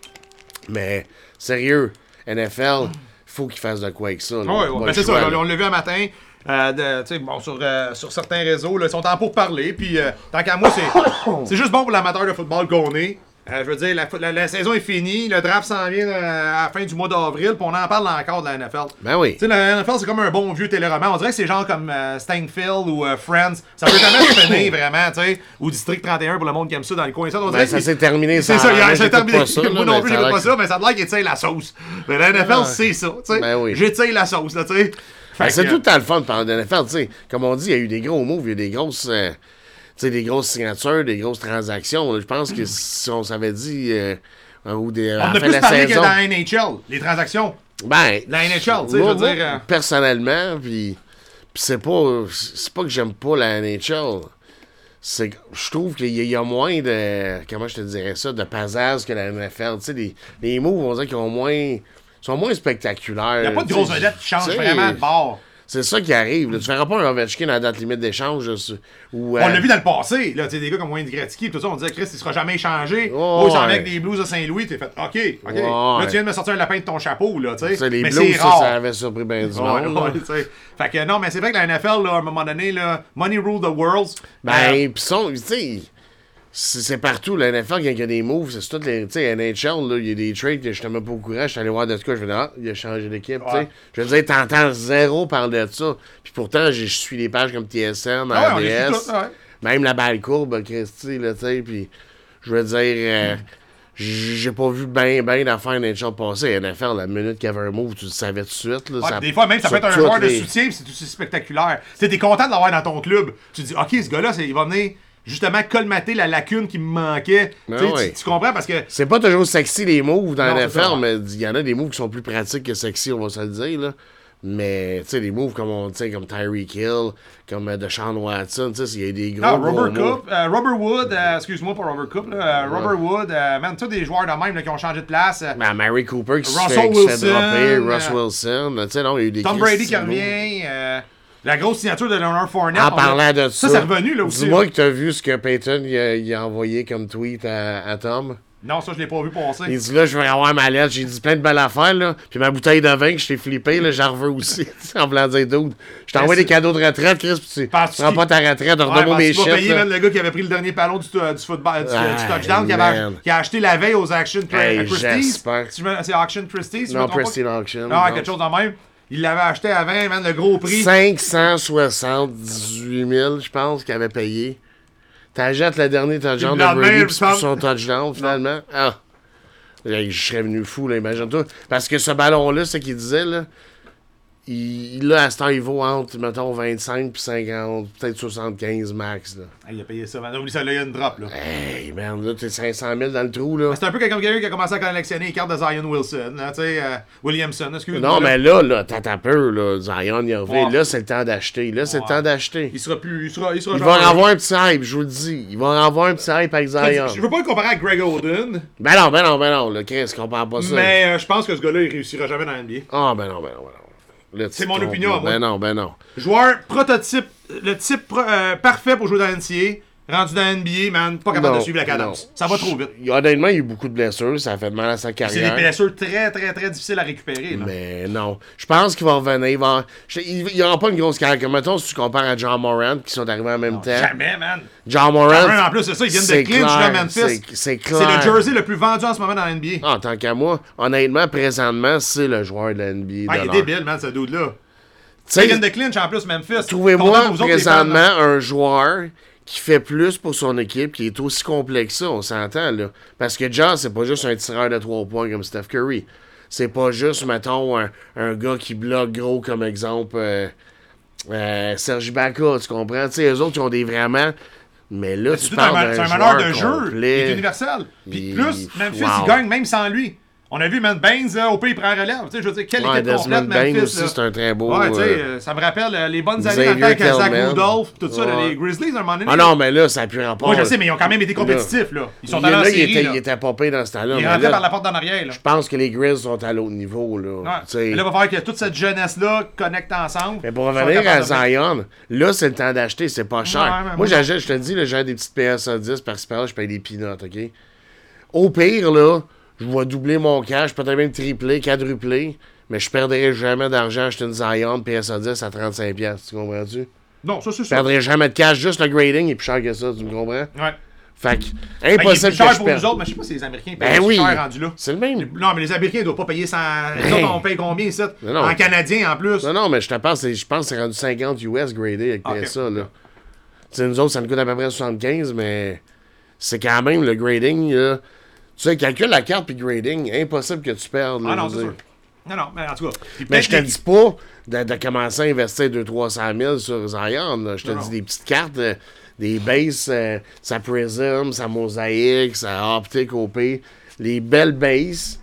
Mais, sérieux, NFL, faut qu'il fasse de quoi avec ça. là. Ouais, ouais, Pas ben le c'est ça, là. on l'a vu un matin. euh, de- tu sais, bon, sur, euh, sur certains réseaux, là, ils sont en pour parler. Puis, euh, tant qu'à moi, c'est, c'est juste bon pour l'amateur de football qu'on est. Euh, je veux dire, la, la- la saison est finie. Le draft s'en vient euh, à la fin du mois d'avril. Puis, on en parle encore de la NFL. Ben oui. Tu sais, la NFL, c'est comme un bon vieux téléroman. On dirait que c'est genre comme euh, Steinfeld ou euh, Friends. Ça peut jamais se finir, vraiment, tu sais. Ou District 31 pour le monde qui aime ça dans le coin. Ça, on dirait Ben, ça s'est terminé, C'est ça. Moi, ça terminé. pas ça, là, Moi non plus, j'écoute pas ça, mais ça a l'air qu'il tire la sauce. Mais la NFL, c'est ça, tu sais. Ben oui. J'étire la sauce, là, tu sais. Ben, c'est tout le temps le fun de parler de NFL, tu sais. Comme on dit, il y a eu des gros moves, il y a eu des grosses, sais, des grosses signatures, des grosses transactions. Je pense que si on s'avait dit, euh, ou des, On a de plus la parlé que saison, dans la NHL, les transactions. ben, La NHL, tu sais, je veux dire. euh, personnellement, puis c'est pas, c'est pas que j'aime pas la NHL. C'est je trouve qu'il y, a- il y a moins de, comment je te dirais ça, de pizzazz que la NFL. Tu sais, les, les moves, on dirait qu'ils ont moins, sont moins spectaculaires. Il n'y a pas de grosses vedettes qui changent vraiment de bord. C'est ça qui arrive. là. Tu feras pas un Ovechkin à la date limite d'échange. On euh, l'a vu dans le passé, là, des gars comme Wayne Gretzky, tout ça, on disait, Chris, il sera jamais échangé. Oh, s'en ouais. avec des Blues de Saint-Louis, t'es fait, OK, OK. Là, tu viens de me sortir un lapin de ton chapeau, là, ça, les Mais Blues, ça, ça avait surpris bien du monde. ouais. Fait que non, mais c'est vrai que la NFL, là, à un moment donné, là, money rule the world. Euh, Ben, pis son, tu sais, c'est partout. La NFL, quand il y a des moves, c'est les. Tu sais, NHL, là, il y a des trades que je même pas au courant. Je suis allé voir de cas, je vais dire, ah, il a changé d'équipe, tu sais. Ouais. Je veux dire, t'entends zéro parler de ça. Puis pourtant, je suis les pages comme TSN, Ah ouais, RDS, même la balle courbe, Christy, là, tu sais. Puis je veux dire, euh, j'ai pas vu ben, ben d'affaires NHL passer. NFL, la minute qu'il y avait un move, tu le savais tout de suite. Là, ça- des fois, même, ça peut être un joueur de soutien, c'est aussi spectaculaire. Tu sais, t'es content de l'avoir dans ton club. Tu te dis, OK, ce gars-là, il va venir justement colmater la lacune qui me manquait. Ben Tu comprends? Parce que. C'est pas toujours sexy les moves dans Non, la mais il y en a des moves qui sont plus pratiques que sexy, on va se le dire. Là. Mais tu sais, des moves comme on sais, comme Tyreek Hill, comme euh, Deshaun Watson, tu sais, il y a des gros. Gros Robert euh, Robert Wood, euh, excuse-moi pour Robert Cup, là, euh, Robert Wood, euh, man, tous des joueurs de même là, qui ont changé de place. euh, Ben, Mary Cooper qui se fait, qui se fait dropper, euh, Russ Wilson, tu sais, non, il y a eu des Tom Brady qui revient. Euh, la grosse signature de Leonard Fournette. En a- parlant de ça, Ça, c'est revenu là aussi. Dis-moi que t'as vu ce que Peyton il a, envoyé comme tweet à, à Tom. Non, ça, je l'ai pas vu passer. Il dit là, je vais avoir ma lettre. J'ai dit plein de belles affaires, là. Puis ma bouteille de vin que je t'ai flippé, là, j'en veux aussi. en voulant dire dude. Je t'envoie des cadeaux de retraite, Chris, puis tu prends pas ta retraite, redonne-moi mes shit. payer même le gars qui avait pris le dernier ballon du, euh, du football, du, du Ah, touchdown, qui, avait, man. qui a acheté la veille aux Action Hey, Christie's. C'est Auction Christie's, Non. Prestige Auction. Ah, non. quelque chose de même. Il l'avait acheté à 20, man, le gros prix. 578 000, je pense, qu'il avait payé. T'achètes le dernier touchdown de Brady, puis son touchdown, finalement. Ah! Je serais venu fou, là, imagine-toi. Parce que ce ballon-là, c'est qu'il disait, là, il, là, à ce temps, il vaut entre, mettons, 25 puis 50, peut-être 75 max, là. Ah, il a payé ça, man. Oublie ça, là, il y a une drop, là. Hey, man, là, t'es 500 000 dans le trou, là. C'est un peu comme quelqu'un qui a commencé à collectionner les cartes de Zion Wilson, là, tu sais, euh, Williamson, excuse-moi. Non, mais là, là, t'as ta peur, là. Zion, il. Ouais. Là, c'est le temps d'acheter. Là, c'est le temps d'acheter. Il sera plus. Il sera, il sera Il va en avoir un petit hype, je vous le dis. Il va en avoir un petit hype avec Zion. Je veux pas le comparer à Greg Oden, Ben non, ben non, ben non, là, Chris, comprend pas ça. mais euh, je pense que ce gars-là, il réussira jamais dans la NBA. Ah, ben non, ben non, ben non. C'est mon opinion, moi. Ben non, ben non. Joueur prototype, le type euh, parfait pour jouer dans NCA, rendu dans la NBA, man, pas capable Non, de suivre la cadence. non. Ça va trop vite. Honnêtement, il y a eu beaucoup de blessures, ça a fait mal à sa C'est des carrière. blessures très, très, très difficiles à récupérer. là. Mais non. Je pense qu'il va revenir. Il va... Il y aura pas une grosse carrière. Comme mettons, si tu compares à John Morant, qui sont arrivés en même temps. Jamais, man. John Morant. En plus, c'est ça, ils viennent de clinch, clair, Memphis. c'est- C'est C'est clair. le jersey le plus vendu en ce moment dans la NBA. Ah, tant qu'à moi, honnêtement, présentement, c'est le joueur de la NBA. Ah, de il est débile, man, ce dude-là. Ils viennent de clinch en plus, Memphis. Trouvez-moi présentement un joueur qui fait plus pour son équipe, qui est aussi complet que ça, on s'entend, là. Parce que John, c'est pas juste un tireur de 3 points comme Steph Curry. C'est pas juste, mettons, un, un gars qui bloque gros comme exemple euh, euh, Serge Ibaka, tu comprends? Tu sais, eux autres, ils ont des vraiment Mais là, C'est tu un, parles c'est un meneur joueur de jeu. Il est universel. Puis plus, Memphis, wow. il gagne même sans lui. On a vu, man, Baines, au pays, il prend relève. Tu sais, je veux dire, quelle Ouais, équipe complète, Memphis. aussi, là. c'est un très beau... Ouais, tu sais, euh, euh, ça me rappelle euh, les bonnes années le temps avec Zach. Rudolph, tout ça, là, les Grizzlies, à un moment donné. Ah non, mais là, ça a plus rapport. Moi, je sais, mais ils ont quand même été compétitifs, là. Ils sont allés en là, il série, était, là. il était popé dans ce temps-là. Ils rentraient par la porte d'en arrière, là. Je pense que les Grizz sont à l'autre niveau. Là, Ouais. Là, il va falloir que toute cette jeunesse-là connecte ensemble. Mais pour Ils revenir à Zion, là, c'est le temps d'acheter, c'est pas cher. Moi, j'achète, je te dis, j'ai des petites PS 10 par-ci par-là, je paye des peanuts, OK? Au pire, là, je vais doubler mon cash, peut-être même tripler, quadrupler, mais je perdrai jamais d'argent à acheter une Zion PS 10 à 35$, piastres, tu comprends-tu? Non, ça, c'est Je ça. perdrai jamais de cash, juste le grading est plus cher que ça, tu me comprends? Ouais. Fait que, Ben, il est impossible plus cher que je pour nous autres, mais je sais pas si les Américains Ben payent oui, cher rendu là. c'est le même. Non, mais les Américains ne doivent pas payer 100. Les Ben. autres, on paye combien ici? Non, non. En Canadien, en plus. Non, non, mais je te pense, je pense que c'est rendu 50 US gradé avec Ok. PSA, là. Tu sais, nous autres, ça nous coûte à peu près 75, mais c'est quand même le grading, là. Tu sais, calcule la carte puis grading, impossible que tu perdes, Ah non, c'est sûr. Non, non, mais en tout cas. Mais je te dis pas de, de commencer à investir 200-300 000 sur Zion. Je te dis des petites cartes, euh, des bases, euh, sa Prism, sa Mosaic, sa Optic OP, les belles bases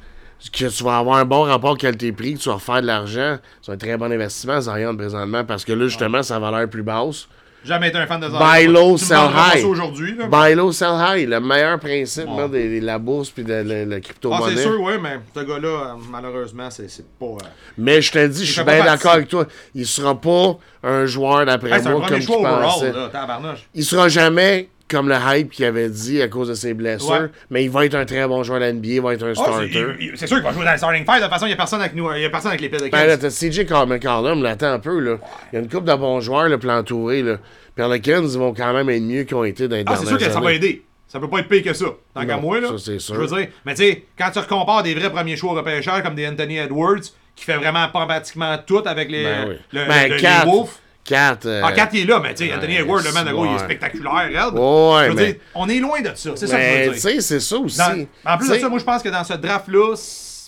que tu vas avoir un bon rapport qualité-prix, que tu vas faire de l'argent. C'est un très bon investissement, Zion, présentement, parce que là, justement, sa valeur est plus basse. Jamais été un fan de Zion. Buy low, Tu sell high. aujourd'hui. Buy low, sell high, le meilleur principe Bon. là, de, de la bourse puis de, la- la Ah, crypto-monnaie. c'est sûr, oui, mais ce gars-là, euh, malheureusement, c'est pas. euh, Mais je te dis, je suis bien d'accord avec toi. Il sera pas un joueur d'après hey, c'est un moi premier comme tu choix overall, pensais. là. Il sera jamais comme le hype qu'il avait dit à cause de ses blessures, Ouais. mais il va être un très bon joueur de la NBA, il va être un Ah, starter. c'est sûr qu'il va jouer dans le starting five. De toute façon, il n'y a personne avec nous. Il a personne avec les Pelicans. Ben là, t'as CJ McCollum, là, attends un peu, là. Il y a une couple de bons joueurs, là, pour l'entourer, là. Pelicans, ils vont quand même être mieux qu'ils ont été dans les ah, c'est sûr que ça va aider. Ça peut pas être pire que ça. Tant qu'à moi, là. ça, c'est sûr. Je veux dire, mais tu sais, quand tu recompares des vrais premiers choix repêcheurs comme des Anthony Edwards, qui fait vraiment pas pratiquement tout avec les, Ben oui. le, Ben, le- les Kat, Wolves. Kat, euh, Ah, 4 il est là, mais tu sais, Anthony le man de gros, il est spectaculaire, raide. Ouais, je veux mais- dire, on est loin de ça. C'est ça que je mais veux tu dire. sais, c'est ça aussi. Dans- en plus Tu de ça, moi je pense que dans ce draft-là,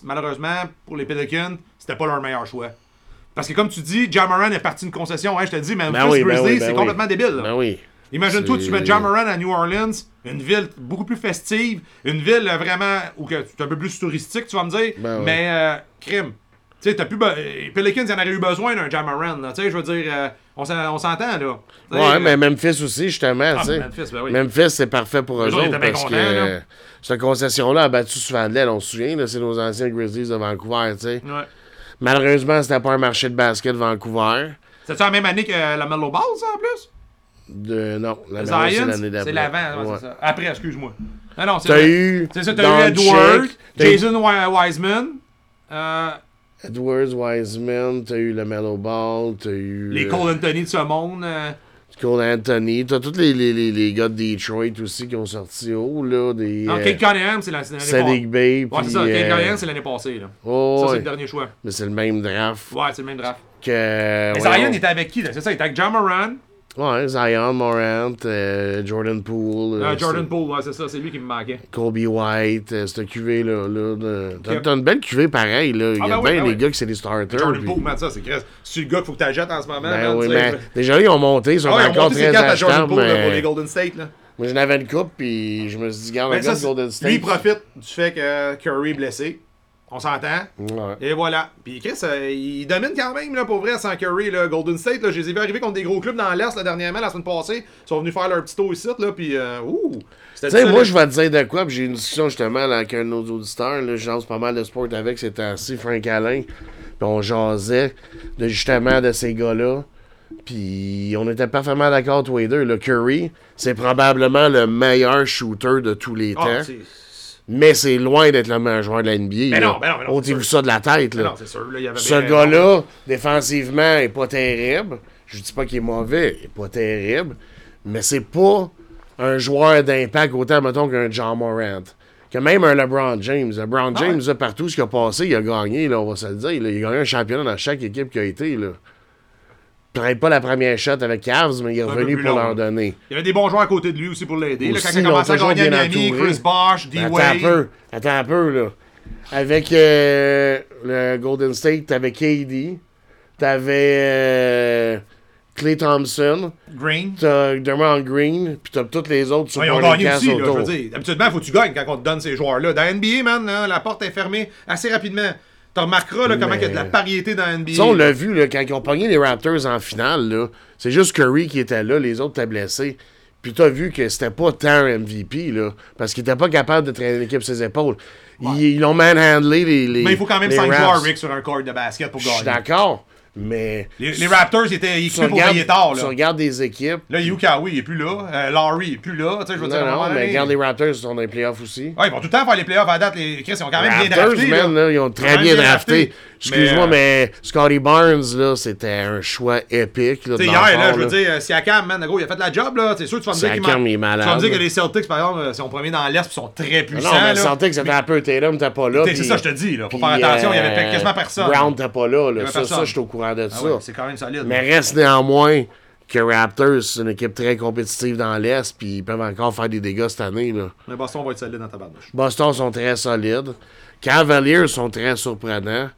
malheureusement, pour les Pelicans, c'était pas leur meilleur choix. Parce que comme tu dis, Jamoran est parti d'une concession. Hein, je te dis, Memphis Ben oui, ben oui, ben c'est oui. complètement débile. Ben oui. Imagine-toi, tu mets Jamoran à New Orleans, une ville beaucoup plus festive, une ville vraiment où c'est un peu plus touristique, tu vas me dire, Ben mais euh, crime. Tu sais, t'as plus. euh, Pelicans, il en aurait eu besoin d'un Jamoran. là. Tu sais, je veux dire, euh, on s'en- on s'entend, là. Tu sais, Ouais, euh, mais Memphis aussi, justement, ah, tu sais. Memphis, ben oui. Memphis, c'est parfait pour eux autres, parce contents, que là. cette concession-là a battu souvent de l'aile, on se souvient, c'est nos anciens Grizzlies de Vancouver, tu sais. Ouais. Malheureusement, c'était pas un marché de basket de Vancouver. C'est-tu la même année que la Mellow Balls, ça, en plus? De, non, la Mellow, c'est Zion, l'année d'après. c'est l'avant, ouais, c'est ça. Après, excuse-moi. Non, c'est T'as eu. C'est ça, t'as eu Edward, Jason Wi- Wiseman, euh, Edwards, Wiseman, t'as eu le Mellow Ball, t'as eu. les euh, Cole Anthony de ce monde. euh, Cole Anthony, t'as tous les, les, les, les gars de Detroit aussi qui ont sorti haut, là. Des. non, euh, Kate Cunningham, c'est la- c'est l'année passée. Sadiq Bay, Ouais, c'est ça. Kate euh, Cunningham, c'est l'année passée. Là. oh, Ça, c'est le dernier choix. Mais c'est le même draft Ouais, c'est le même draft. que. Mais. Zion était avec qui là? C'est ça, il était avec John Moran, Ouais, Zion, Morant, euh, Jordan Poole. euh, euh, Jordan Poole, ouais, c'est ça, c'est lui qui me manquait. Kobe White, euh, cette cuvée-là. Là, de- T'as une belle cuvée pareil, là. Il y a Ah, ben bien oui, ben des oui. gars qui c'est des starters. Jordan puis- Poole, man, ça, c'est crème. C'est le gars qu'il faut que tu achètes en ce moment. Ben man, oui, mais déjà, ils ont monté, ils sont Ah ils ont encore très à Jordan Poole là, pour les Golden State. Là. moi j'en avais une coupe, puis je me suis dit, garde, Ben, le ça, gars de c'est- Golden State. lui, il profite du fait que Curry est blessé. On s'entend? Ouais. Et voilà. Puis Chris, euh, il domine quand même, là, pour vrai, sans Curry. Là. Golden State, là, je les ai vus arriver contre des gros clubs dans l'Est, là, dernièrement, la semaine passée. Ils sont venus faire leur petit tour ici, là, puis euh, ouh. C'était Tu sais, moi, je vais te dire de quoi, puis j'ai eu une discussion justement là, avec un de nos auditeurs, là, je pas mal de sport avec, c'était assis, Frank Alain, puis on jasait de, justement de ces gars-là, puis on était parfaitement d'accord tous les deux. Le Curry, c'est probablement le meilleur shooter de tous les Ah, temps, mais c'est loin d'être le meilleur joueur de la NBA. Mais là. non, mais non, mais non, Ôtez-vous c'est ça de la tête. Là. Non, c'est sûr, là, il y avait Ce gars-là, défensivement, est pas terrible. Je dis pas qu'il est mauvais, il est pas terrible. Mais c'est pas un joueur d'impact autant, mettons, qu'un John Morant. Que même un LeBron James. LeBron Ah James, ouais. là, partout ce qu'il a passé, il a gagné, là, on va se le dire. là. Il a gagné un championnat dans chaque équipe qui a été. Là. Peut-être pas la première shot avec Cavs, mais il est revenu pour long, leur donner. Il y avait des bons joueurs à côté de lui aussi pour l'aider. Quand il a commencé à gagner à Miami. Chris Bosh, Attends un D-Wade. peu, attends un peu, là. Avec euh, le Golden State, t'avais KD, t'avais euh, Clay Thompson, Green. t'as Dermont Green, puis t'as toutes les autres Ouais, ils ont gagné aussi, là, je veux dire. Habituellement, faut que tu gagnes quand on te donne ces joueurs-là. Dans la NBA, man, hein, la porte est fermée assez rapidement. Tu remarqueras là, comment il y a de la pariété dans la NBA. Ça, on l'a vu, là, quand ils ont pogné les Raptors en finale, c'est juste Curry qui était là, les autres étaient blessés. Puis t'as vu que c'était pas tant un MVP, là, parce qu'il était pas capable de traîner l'équipe sur ses épaules. Ils ils l'ont manhandlé, les, les Mais il faut quand même les 5 Raps. joueurs, Rick, sur un court de basket pour Je suis gagner. d'accord, mais... Les, les Raptors ils étaient équipés pour veiller tard. Là, regardes des équipes... là Yukawi, il est plus là. Euh, Larry, il est plus là. Tu sais, je veux dire, Non, moment non, mais regarde les Raptors, ils sont dans les playoffs aussi. Ouais, ils vont tout le temps faire les playoffs à date. Les Chris, ils ont quand même bien drafté. man, là. là, ils ont très même bien drafté. Excuse-moi, Mais, euh, mais Scotty Barnes, là, c'était un choix épique. Là, Tu sais, de hier, là, je veux dire, euh, Siakam, man, gros, il a fait la job, là. C'est sûr, tu vas me dire Siakam, il est malade. Tu vas me dire que les Celtics, par exemple, euh, sont premiers dans l'Est, puis sont très Non, puissants. mais là. sentais que c'était un peu Tatum, t'es pas là. C'est ça, je te dis, là. Faut faire attention, il y euh, avait quasiment personne. Brown, t'es pas là. ça, je suis au courant de Ah ça. ouais, c'est quand même solide. mais reste néanmoins que Raptors, c'est une équipe très compétitive dans l'Est, puis ils peuvent encore faire des dégâts cette année. Là. Mais Boston va être solide dans ta barnouche. Boston sont très solides. Cavaliers sont très surprenants.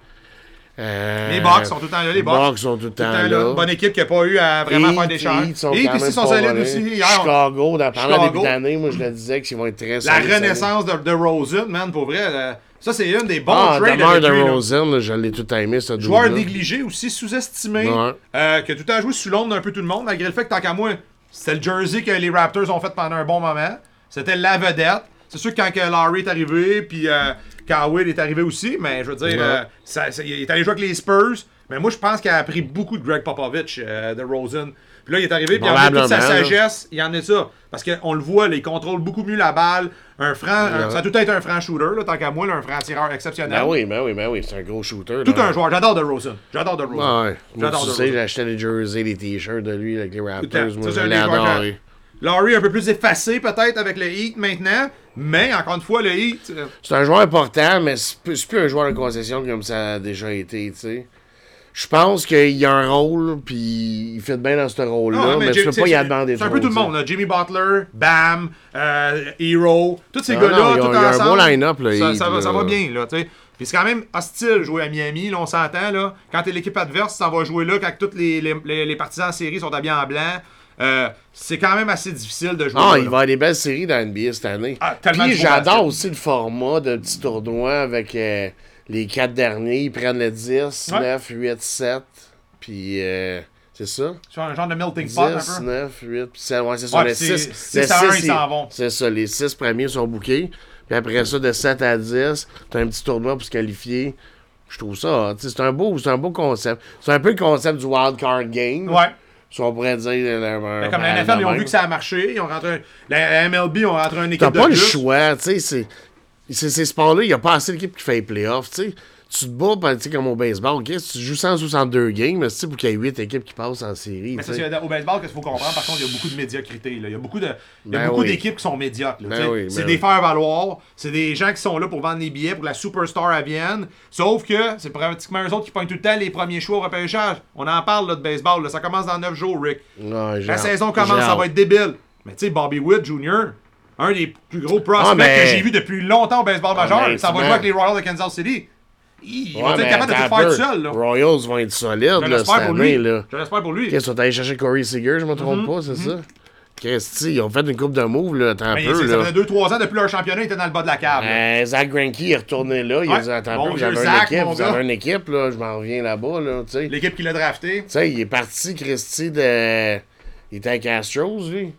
Euh, Les Bucks sont tout le temps là, les Bucks. Sont tout le Tout le temps temps là. là. Bonne équipe qui n'a pas eu à vraiment Heat, faire des changements. Heat sont Et quand puis même ils sont solides aussi. Hier, Chicago, dans, pendant le début d'année, moi je le disais qu'ils vont être très la solides. année. renaissance de, de Rosen, man, pour vrai. Ça, c'est une des bons Ah, trades lui. DeRozan, là, je l'ai tout aimé, ce Joueur négligé aussi, sous-estimé, Ouais. euh, qui a tout joué sous l'ombre d'un peu tout le monde, malgré le fait que tant qu'à moi, c'était le jersey que les Raptors ont fait pendant un bon moment. C'était la vedette. C'est sûr que quand que Larry est arrivé, puis euh, Kawhi est arrivé aussi, mais je veux dire, Ouais. euh, ça- ça- il est allé jouer avec les Spurs. Mais moi, je pense qu'il a appris beaucoup de Greg Popovich, euh, de Rosen. Puis là, il est arrivé, puis il a amené toute sa sagesse, il en est ça. Parce qu'on le voit, là, il contrôle beaucoup mieux la balle. Un franc, un- ça a tout être un franc shooter, là, tant qu'à moi, là, un franc tireur exceptionnel. Ben oui, ben oui, ben oui, c'est un gros shooter. Tout un joueur, j'adore de Rosen. J'adore de Rosen. Ouais, J'adore tu de sais, j'achetais des jerseys, des t-shirts de lui avec les Raptors. Moi, je l'ai. Laurie un peu plus effacé peut-être avec le Heat maintenant, mais encore une fois, le Heat, euh, C'est un joueur important, mais c'est plus un joueur de concession comme ça a déjà été, tu sais. Je pense qu'il a un rôle, puis il fait bien dans ce rôle-là, mais, Jim- tu peux pas y demander C'est un peu tout le monde, là. Jimmy Butler, Bam, euh, Hero, tous ces Non, gars-là, tout ont un ensemble. beau line-up, le ça, va, ça là. va bien, là, tu sais. Puis c'est quand même hostile jouer à Miami, là, on s'entend, là. Quand t'es l'équipe adverse, ça va jouer là, quand tous les, les, les, les partisans en série sont habillés en blanc. Euh, c'est quand même assez difficile de jouer Ah, là, il là. va y avoir des belles séries dans la NBA cette année. Ah, Puis j'adore aussi le format de petits tournois avec euh, les quatre derniers. Ils prennent le 10, Ouais. 9, 8, 7. Puis euh, c'est ça? Sur un genre de melting 10, pot, un peu. 9, 8, puis 7. Ouais, c'est ça. Ouais, les puis c'est- 6, six à un, ils s'en vont. C'est ça. Les 6 premiers sont bookés. Puis après ça, de 7 à 10, t'as un petit tournoi pour se qualifier. Je trouve ça, c'est un beau, c'est un beau concept. C'est un peu le concept du wild card game. Ouais. Si on pourrait dire. euh, comme la NFL, ils ont vu que ça a marché. Ils ont rentré la, la MLB ont rentré une équipe T'as de pas le choix, tu sais, c'est... Ces sports-là, il n'y a pas assez d'équipes qui fait les playoffs, tu sais. Tu te bats, ben, tu sais, comme au baseball, tu joues 162 games, mais c'est pour qu'il y ait 8 équipes qui passent en série, Mais ça, c'est au baseball qu'est-ce qu'il faut comprendre. Par contre, il y a beaucoup de médiocrité. là. Il y a beaucoup Ben oui. d'équipes qui sont médiocres. Ben oui, c'est ben des oui. faire-valoir. C'est des gens qui sont là pour vendre des billets pour que la superstar à Vienne. Sauf que c'est pratiquement eux autres qui pognent tout le temps les premiers choix au repêchage. On en parle là, de baseball. là. Ça commence dans 9 jours, Rick. La saison commence, ça va être débile. Mais tu sais, Bobby Wood Jr., un des plus gros prospects Ah, mais- que j'ai vu depuis longtemps au baseball majeur, ça va jouer avec les Royals de Kansas City. Ils vont être capables de tout faire tout seul. Là. Royals vont être solides, Je là, cette année, lui. là. Je l'espère pour lui. Qu'est-ce qu'ils sont allés chercher Corey Seager, je me trompe pas, c'est ça? Christy, ils ont fait une coupe de moves, là, Mais peu, c'est- ça là. faisait 2-3 ans depuis leur championnat, ils étaient dans le bas de la cave. là. Euh, Zach Greinke est retourné là. Il a Ouais, dit Attends bon un peu, avez une équipe, gars. une équipe, là, je m'en reviens là-bas, là, tu. Tu L'équipe qui l'a drafté. sais, il est parti, Christy, de. Il était à Astros, lui.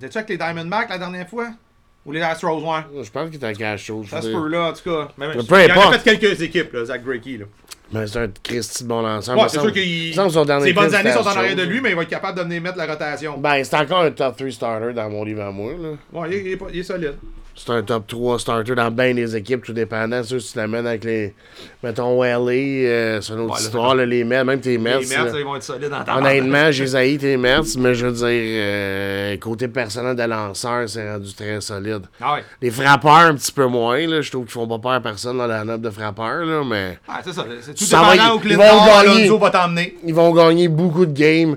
T'es-tu avec les Diamondbacks la dernière fois? Ou les Astros, ouais? Je pense qu'il était à Astros. Ça se peut là, en tout cas. Peu il a fait quelques équipes, là, Zach Greinke. Là. Mais c'est un Christy de bon ensemble. Ouais, c'est sûr qu'il. Ses bonnes années sont en arrière de lui, mais il va être capable de venir mettre la rotation. Ben, c'est encore un top 3 starter dans mon livre à moi, là. Ouais, il est, il est pas- il est solide. C'est un top 3 starter dans bien des équipes, tout dépendant. Sûr, si tu l'amènes avec les. Mettons, LA, euh, c'est une autre Ouais, là, histoire, là, les Mets, même tes Mets. les Mets, ils vont être solides en temps. Honnêtement, j'ai haï tes Mets, mais je veux dire, euh, côté personnel de lanceur, c'est rendu très solide. Ah ouais. Les frappeurs, un petit peu moins, là. Je trouve qu'ils font pas peur à personne dans la note de frappeurs, là, mais. Ah, c'est ça. C'est tout Ça va, dépendant ils- où Clinton vont gagner. Alonso va t'emmener. Ils vont gagner beaucoup de games.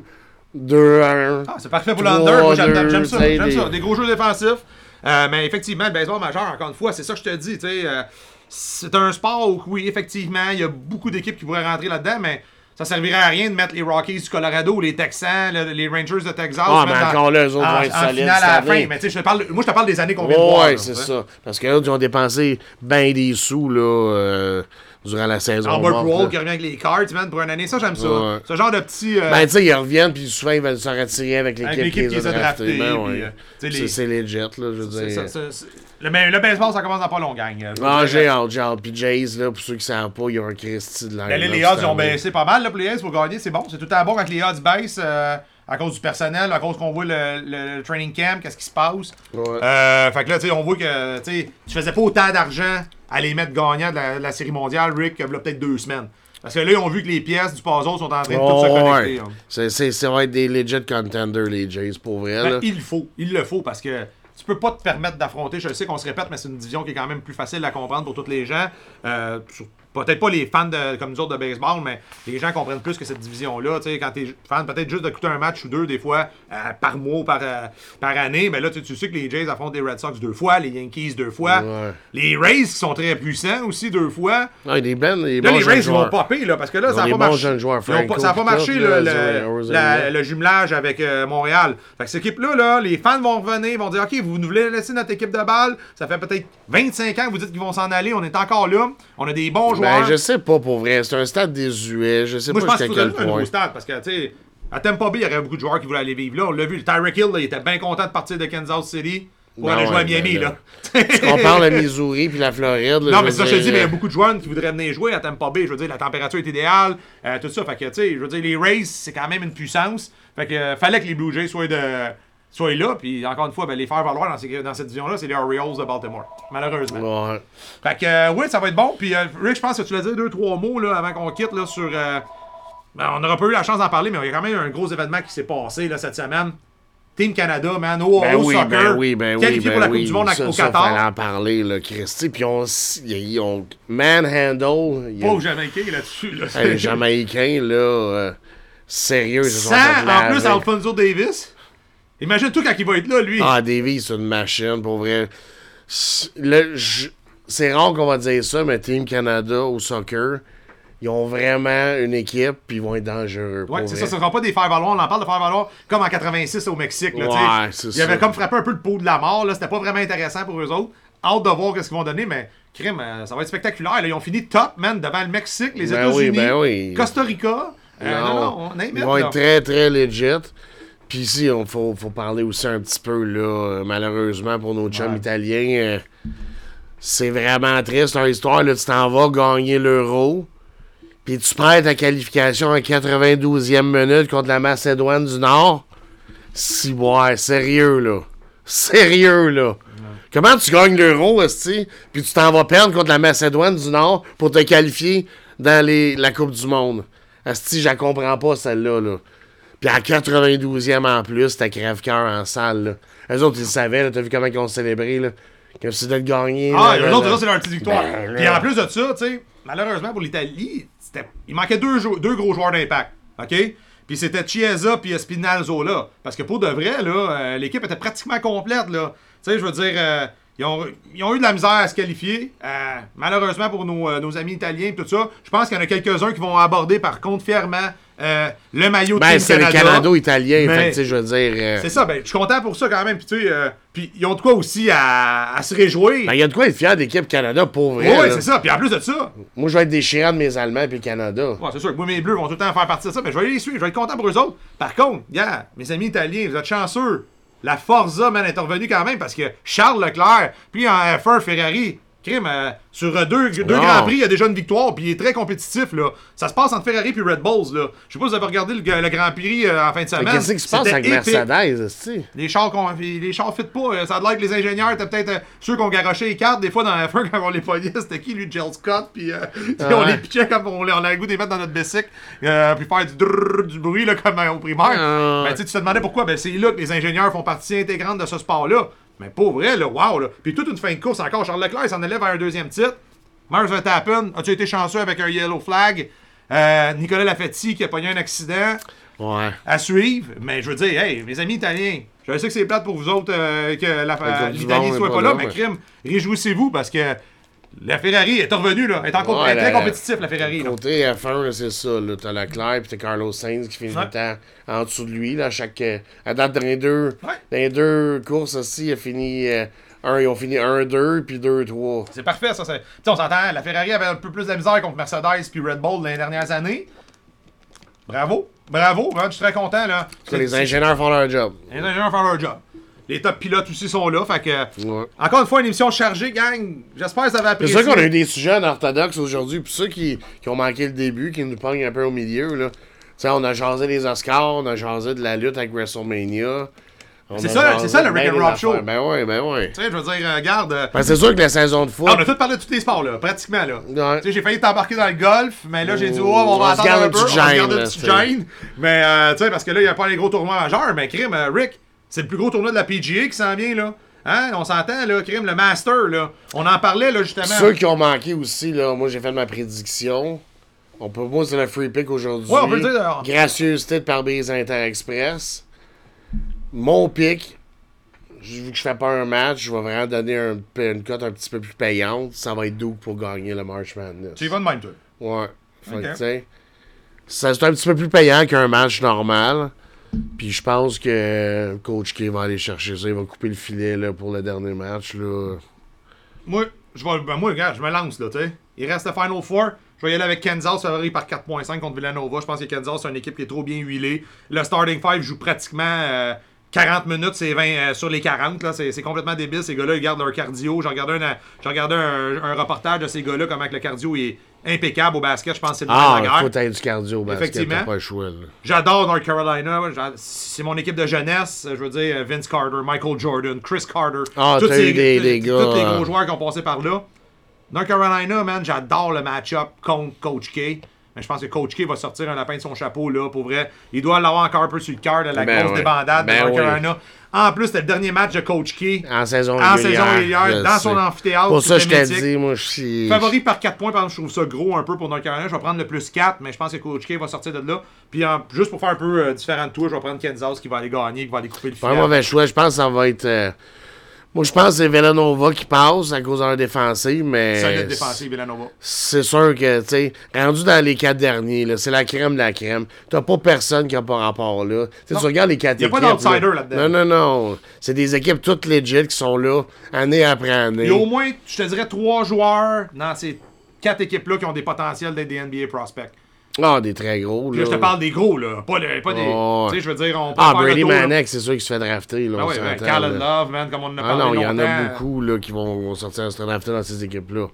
2-1. Ah, c'est parfait pour l'under. Moi, j'aime ça. J'aime ça. Des gros jeux défensifs. Euh, mais effectivement, le baseball majeur, encore une fois, c'est ça que je te dis. euh, c'est un sport où, oui, effectivement, il y a beaucoup d'équipes qui pourraient rentrer là-dedans, mais ça servirait à rien de mettre les Rockies du Colorado, les Texans, le- les Rangers de Texas. Ah, mais encore là, eux autres en, vont être solides à la fin. Mais tu sais, moi, je te parle des années qu'on vient de voir. Là, c'est sais. ça. Parce que ils ont dépensé ben des sous, là, euh, durant la saison. Albert là. qui revient avec les Cards, man, pour une année. Ça, j'aime ça. Ouais. Ce genre de petit. euh, Ben, tu sais, ils reviennent, puis souvent, ils veulent se retirer avec l'équipe qui les a draftés. Ben, ouais. euh, les- C'est legit, là, je veux dire. Le, mais le baseball, ça commence dans pas long, gang. Ah, j'ai hâte, j'ai hâte. Puis Jays, là, pour ceux qui savent pas, il y a un Christy de Ben, line là, les odds ils ont baissé pas mal là, pour les A's pour gagner, c'est bon. C'est tout temps bon quand les odds baissent euh, à cause du personnel, à cause qu'on voit le, le- le training camp, qu'est-ce qui se passe. Ouais. Euh, fait que là, tu sais, on voit que tu sais, tu faisais pas autant d'argent à les mettre gagnants de la, de la série mondiale, Rick, que peut-être deux semaines. Parce que là, ils ont vu que les pièces du puzzle sont en train de toutes se Oh, connecter. ouais. hein. C'est- Ça va être des legit contenders, les Jays, pour vrai. Ben, là. il faut. Il le faut parce que tu peux pas te permettre d'affronter. Je sais qu'on se répète, mais c'est une division qui est quand même plus facile à comprendre pour tous les gens. Euh, Peut-être pas les fans de, comme nous autres de baseball, mais les gens comprennent plus que cette division-là. Tu sais, Quand t'es fan, peut-être juste d'écouter un match ou deux, des fois, euh, par mois ou par, euh, par année, mais là, tu, tu sais que les Jays affrontent les Red Sox deux fois, les Yankees deux fois, Ouais. les Rays qui sont très puissants aussi deux fois. Ah, des ben, des Là, bons les Rays, vont popper, là, parce que là, ça n'a pas marché. pas- ça n'a pas marché, le, la- le jumelage avec euh, Montréal. Fait que cette équipe-là, là, les fans vont revenir, vont dire OK, vous nous voulez laisser notre équipe de balle. Ça fait peut-être 25 ans que vous dites qu'ils vont s'en aller. On est encore là. On a des bons joueurs. Ben, je sais pas pour vrai. C'est un stade désuet. Je sais Moi, pas jusqu'à quel un nouveau point. stade parce que, tu sais, à Tampa Bay, il y aurait beaucoup de joueurs qui voulaient aller vivre là. On l'a vu. Le Tyreek Hill, là, il était bien content de partir de Kansas City pour aller jouer à Miami, ben là. On parle de Missouri puis la Floride. là, Non, mais ça, je te dis, mais il y a euh, beaucoup de joueurs qui voudraient venir jouer à Tampa Bay. Je veux dire, la température est idéale, euh, tout ça. Fait que, tu sais, je veux dire, les Rays, c'est quand même une puissance. Fait que, euh, fallait que les Blue Jays soient, de, soient là. Puis, encore une fois, ben, les faire valoir dans, ces- dans cette division-là, c'est les Orioles de Baltimore. Malheureusement. Ouais. Fait que, euh, oui, ça va être bon. Puis, euh, Rick, je pense que tu voulais dire deux, trois mots là, avant qu'on quitte là, sur. euh, ben, on n'aura pas eu la chance d'en parler, mais il y a quand même un gros événement qui s'est passé là, cette semaine. Team Canada, man, au, Ben oui, soccer. ben oui, ben oui, qualifié ben pour la oui. Coupe du Monde ça, au ça, Qatar. fallait en parler, là, Christy. Puis on, ils ont manhandle. il y a- Pauvre Jamaïcain là-dessus. Là. Les Jamaïcains, là, euh, sérieux, ils se sont Sans, fait en plus. Alfonso Davis. Imagine-toi quand il va être là, lui. Ah, Davy, c'est une machine, pour vrai. C'est- rare qu'on va dire ça, mais Team Canada au soccer, ils ont vraiment une équipe, puis ils vont être dangereux. Ouais, c'est ça, ce sera pas des faire valoir. On en parle de faire valoir comme en 86 au Mexique. Là. Ouais, c'est Il avait ça. comme frappé un peu le pot de la mort. là. C'était pas vraiment intéressant pour eux autres. Hâte de voir ce qu'ils vont donner, mais crime, euh, ça va être spectaculaire. là. Ils ont fini top, man, devant le Mexique, les Ben oui, États-Unis, ben oui. Costa Rica. Euh, non, non, on Ils vont être très, très legit. Puis ici, il faut, faut parler aussi un petit peu, là, malheureusement, pour nos chums Ouais. italiens. euh, c'est vraiment triste leur histoire. Là, tu t'en vas gagner l'euro. Puis tu perds ta qualification en 92e minute contre la Macédoine du Nord. Si, ouais, sérieux, là. Sérieux, là. Comment tu gagnes l'euro, esti, puis tu t'en vas perdre contre la Macédoine du Nord pour te qualifier dans les, la Coupe du Monde? Esti, je la comprends pas, celle-là, là. Puis à 92e en plus, c'était crève-cœur en salle, là. Eux autres, ils le savaient. T'as vu comment ils ont célébré, là? Comme si c'était de gagner. Ah, eux là, autres, c'est leur petite victoire. Ben, Puis en plus de ça, tu sais, malheureusement pour l'Italie, il manquait deux, deux gros joueurs d'impact. OK? Puis c'était Chiesa puis Spinalzola. Parce que pour de vrai, là, euh, l'équipe était pratiquement complète, là. Tu sais, je veux dire, euh, ils, ont, ils ont eu de la misère à se qualifier. Euh, malheureusement pour nos, nos amis italiens et tout ça, je pense qu'il y en a quelques-uns qui vont aborder par contre fièrement euh, le maillot de Ben, c'est les Canada. Canado-Italiens, Mais- fait sais, je veux dire. euh, C'est ça, ben, je suis content pour ça quand même. Puis, tu sais, euh, ils ont de quoi aussi à, à se réjouir. Ben, il y a de quoi être fier d'équipe Canada, pour vrai. Oui, c'est ça. Puis en plus de ça, Moi, je vais être déchirant de mes Allemands puis le Canada. Ouais, c'est sûr que moi, mes bleus vont tout le temps faire partie de ça, mais je vais les suivre, je vais être content pour eux autres. Par contre, gars, mes amis italiens, vous êtes chanceux. La Forza, man, est revenue quand même parce que Charles Leclerc, puis en F1 Ferrari, crime, euh, sur euh, deux, deux grands prix, il y a déjà une victoire, puis il est très compétitif, là. Ça se passe entre Ferrari puis Red Bulls, là. Je sais pas si vous avez regardé le, le Grand Prix euh, en fin de Mais semaine. Qu'est-ce qui se passe avec épique. Mercedes, esti? Les chars, les chars fit pas. Ça a l'air que les ingénieurs étaient peut-être euh, ceux qui ont garoché les cartes. Des fois, dans la F1, quand on les pognait, c'était qui, lui, Jill Scott? Puis euh, on les pitchait comme on, les- on avait le goût de les mettre dans notre bicycle. puis faire du du bruit, là, comme au primaire. Ah. Ben, tu te demandais pourquoi? Ben, c'est là que les ingénieurs font partie intégrante de ce sport-là. Mais pas vrai, là. Waouh, là. Puis toute une fin de course encore. Charles Leclerc s'en élève à un deuxième titre. Mars Verstappen, as-tu été chanceux avec un yellow flag? Euh, Nicolas Lafetti qui a pogné un accident Ouais. à suivre. Mais je veux dire, hey, mes amis italiens, je sais que c'est plate pour vous autres euh, que l'Italie Monde soit pas là, mais crime, réjouissez-vous parce que La Ferrari est revenue, là. Elle est encore Ouais, très la- compétitif, la Ferrari. là. Côté F1, là, c'est ça. Là, t'as Leclerc puis t'as Carlos Sainz qui finit Ouais. le temps en dessous de lui. Là, à chaque, euh, à date, dans les deux, Ouais. dans les deux courses aussi, il a fini, euh, un, ils ont fini 1-2 puis 2-3. C'est parfait, ça. c'est- Tu sais, on s'entend, la Ferrari avait un peu plus de misère contre Mercedes puis Red Bull dans les dernières années. Bravo. Bravo, man, je suis très content, là. Que les ingénieurs font leur job. Les ingénieurs font leur job. Les top pilotes aussi sont là, fait que... Ouais. Encore une fois, une émission chargée, gang. J'espère que avez C'est apprécié. sûr qu'on a eu des sujets en orthodoxe aujourd'hui. Puis ceux qui, qui ont manqué le début, qui nous pognent un peu au milieu, là. Tu sais, on a jasé les Oscars, on a jasé de la lutte avec WrestleMania. C'est ça, c'est ça, le Rick and Rob. Show. Ben ouais, ben ouais. Tu sais, je veux dire, euh, regarde... euh, Ben c'est sûr que la saison de foot. ah, on a tout parlé de tous les sports, là, pratiquement, là. Ouais. Tu sais, j'ai failli t'embarquer dans le golf, mais là, j'ai dit, oh, on va attendre garde un peu, on va se là, petite c'est- gêne. Mais, euh, tu sais, parce que là, il n'y a pas les gros tournois majeurs, mais crime, euh, Rick, c'est le plus gros tournoi de la PGA qui s'en vient, là. Hein, on s'entend, là, crime, le Master, là. On en parlait, là, justement. Ceux qui ont manqué aussi, là, moi j'ai fait ma prédiction. On peut moi c'est le free pick aujourd'hui. Ouais, on peut le dire. Gracieuseté de pare-brise Inter-Express. Mon pick, vu que je fais pas un match, je vais vraiment donner un- une cote un petit peu plus payante. Ça va être Duke pour gagner le March Madness. Tu y vas de même, toi? Ouais. Fait que, Ok. tu sais, ça, c'est un petit peu plus payant qu'un match normal. Puis je pense que Coach K va aller chercher ça. Il va couper le filet là, pour le dernier match. Là. Moi, je vais, ben moi, je me lance, là. Il reste le Final Four. Je vais y aller avec Kansas, favori par 4.5 contre Villanova. Je pense que Kansas, c'est une équipe qui est trop bien huilée. Le starting five joue pratiquement euh, 40 minutes, c'est 20 euh, sur les 40. là. C'est complètement débile. Ces gars-là, ils gardent leur cardio. J'ai regardé, un, j'ai regardé un, un reportage de ces gars-là, comment que le cardio est impeccable au basket. Je pense que c'est le Ah, meilleur de il la faut guerre. être du cardio au basket. Effectivement. Pas. J'adore North Carolina. C'est mon équipe de jeunesse. Je veux dire, Vince Carter, Michael Jordan, Chris Carter. Ah, tous ces- des- tous- des tous gars, les euh, gros joueurs qui ont passé par là. North Carolina, man, j'adore le match-up contre Coach K. Mais je pense que Coach K va sortir un lapin de son chapeau, là, pour vrai. Il doit l'avoir encore un peu sur le cœur de la Ben grosse ouais. débandade Ben de oui. Carolina. En plus, c'était le dernier match de Coach K En saison en régulière. saison régulière, dans son amphithéâtre. Pour ça, je t'ai dit, moi, je suis. Favori par 4 points, par exemple, je trouve ça gros un peu pour North Carolina. Je vais prendre le plus 4, mais je pense que Coach K va sortir de là. Puis en- juste pour faire un peu euh, différent de toi, je vais prendre Kansas qui va aller gagner, qui va aller couper le Pas un mauvais choix. Je pense que ça va être. euh, Moi, je pense que c'est Villanova qui passe à cause de leur défensive, mais. Solide défensive, Villanova. C'est sûr que, tu sais, rendu dans les quatre derniers, là, c'est la crème de la crème. T'as pas personne qui a pas rapport là. Tu regardes les quatre Y a pas équipes. d'outsider là. là-dedans. Non, non, non. C'est des équipes toutes legit qui sont là, année après année. Il y a au moins, je te dirais, 3 joueurs dans ces 4 équipes-là qui ont des potentiels d'être des NBA prospects. Ah, des très gros, là. là, je te parle des gros, là. Pas, pas des. Oh, Tu sais, je veux dire, on peut Ah, Brady. Manek, c'est sûr qu'il se fait drafter, là. Ah ouais, ben, Callan. Love, man, comme on en a Ah parlé non, il y en a beaucoup là, qui vont, sortir se drafter dans ces équipes-là.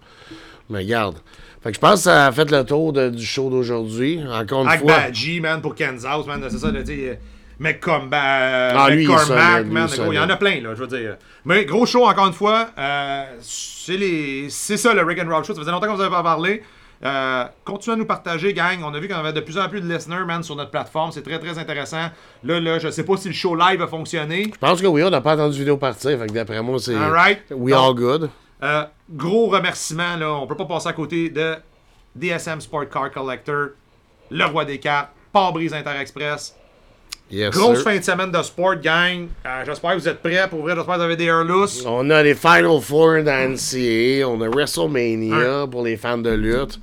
Mais regarde. Fait que je pense que ça a fait le tour de- du show d'aujourd'hui. Encore une fois. Agbaji, man, pour Kansas, man. C'est ça, tu sais. McComba, Ah, lui, McCormack, lui, man. il est gros, Il y en a plein, là, je veux dire. Mais gros show, encore une fois. euh, c'est les... ça, le Rick and Rob Show. Ça faisait longtemps qu'on vous avait pas parlé. Euh, continuez à nous partager, gang. On a vu qu'on avait de plus en plus de listeners, man, sur notre plateforme. C'est très, très intéressant. Là, là, je sais pas si le show live a fonctionné. Je pense que oui, on n'a pas entendu vidéo partir. Fait que d'après moi, c'est. Alright. We Donc, all good. Euh, gros remerciement, là. On peut pas passer à côté de DSM Sport Car Collector, le roi des cartes, Pare-brise Inter-Express. Yes. Grosse sir. fin de semaine de sport, gang. Euh, j'espère que vous êtes prêts. Pour vrai, j'espère que vous avez des airs lousses. On a les Final Four dans NCAA. On a WrestleMania pour les fans de lutte.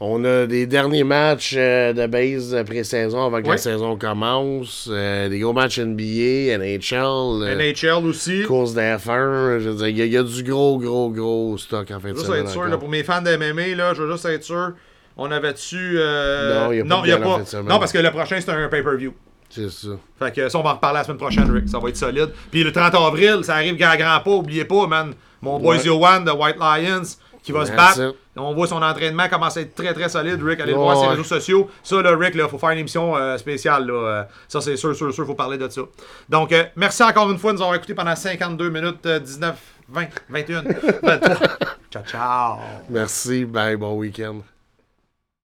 On a des derniers matchs euh, de base pré-saison avant que la saison commence. Euh, des gros matchs NBA, NHL, NHL aussi. course d'F1. Je veux dire, il y, a- il y a du gros, gros, gros stock en fin de Juste semaine. être sûr, là, pour mes fans de MMA, là, je veux juste être sûr. On avait dessus. euh, Non, il y a pas de a en. Non, parce que le prochain, c'est un pay-per-view. C'est ça. Fait que ça, on va en reparler la semaine prochaine, Rick. Ça va être solide. Puis le 30 avril, ça arrive à grand pas. Oubliez pas, man. Mon boy. Yohan de White Lions qui va se battre. On voit son entraînement commence à être très très solide, Rick. Allez le voir sur les réseaux sociaux. Ça, là, Rick, il faut faire une émission euh, spéciale. Là. Euh, ça, c'est sûr, sûr, sûr, faut parler de ça. Donc, euh, merci encore une fois de nous avoir écoutés pendant 52 minutes, euh, 19, 20, 21, 23. ciao, ciao. Merci. Bye. Bon week-end.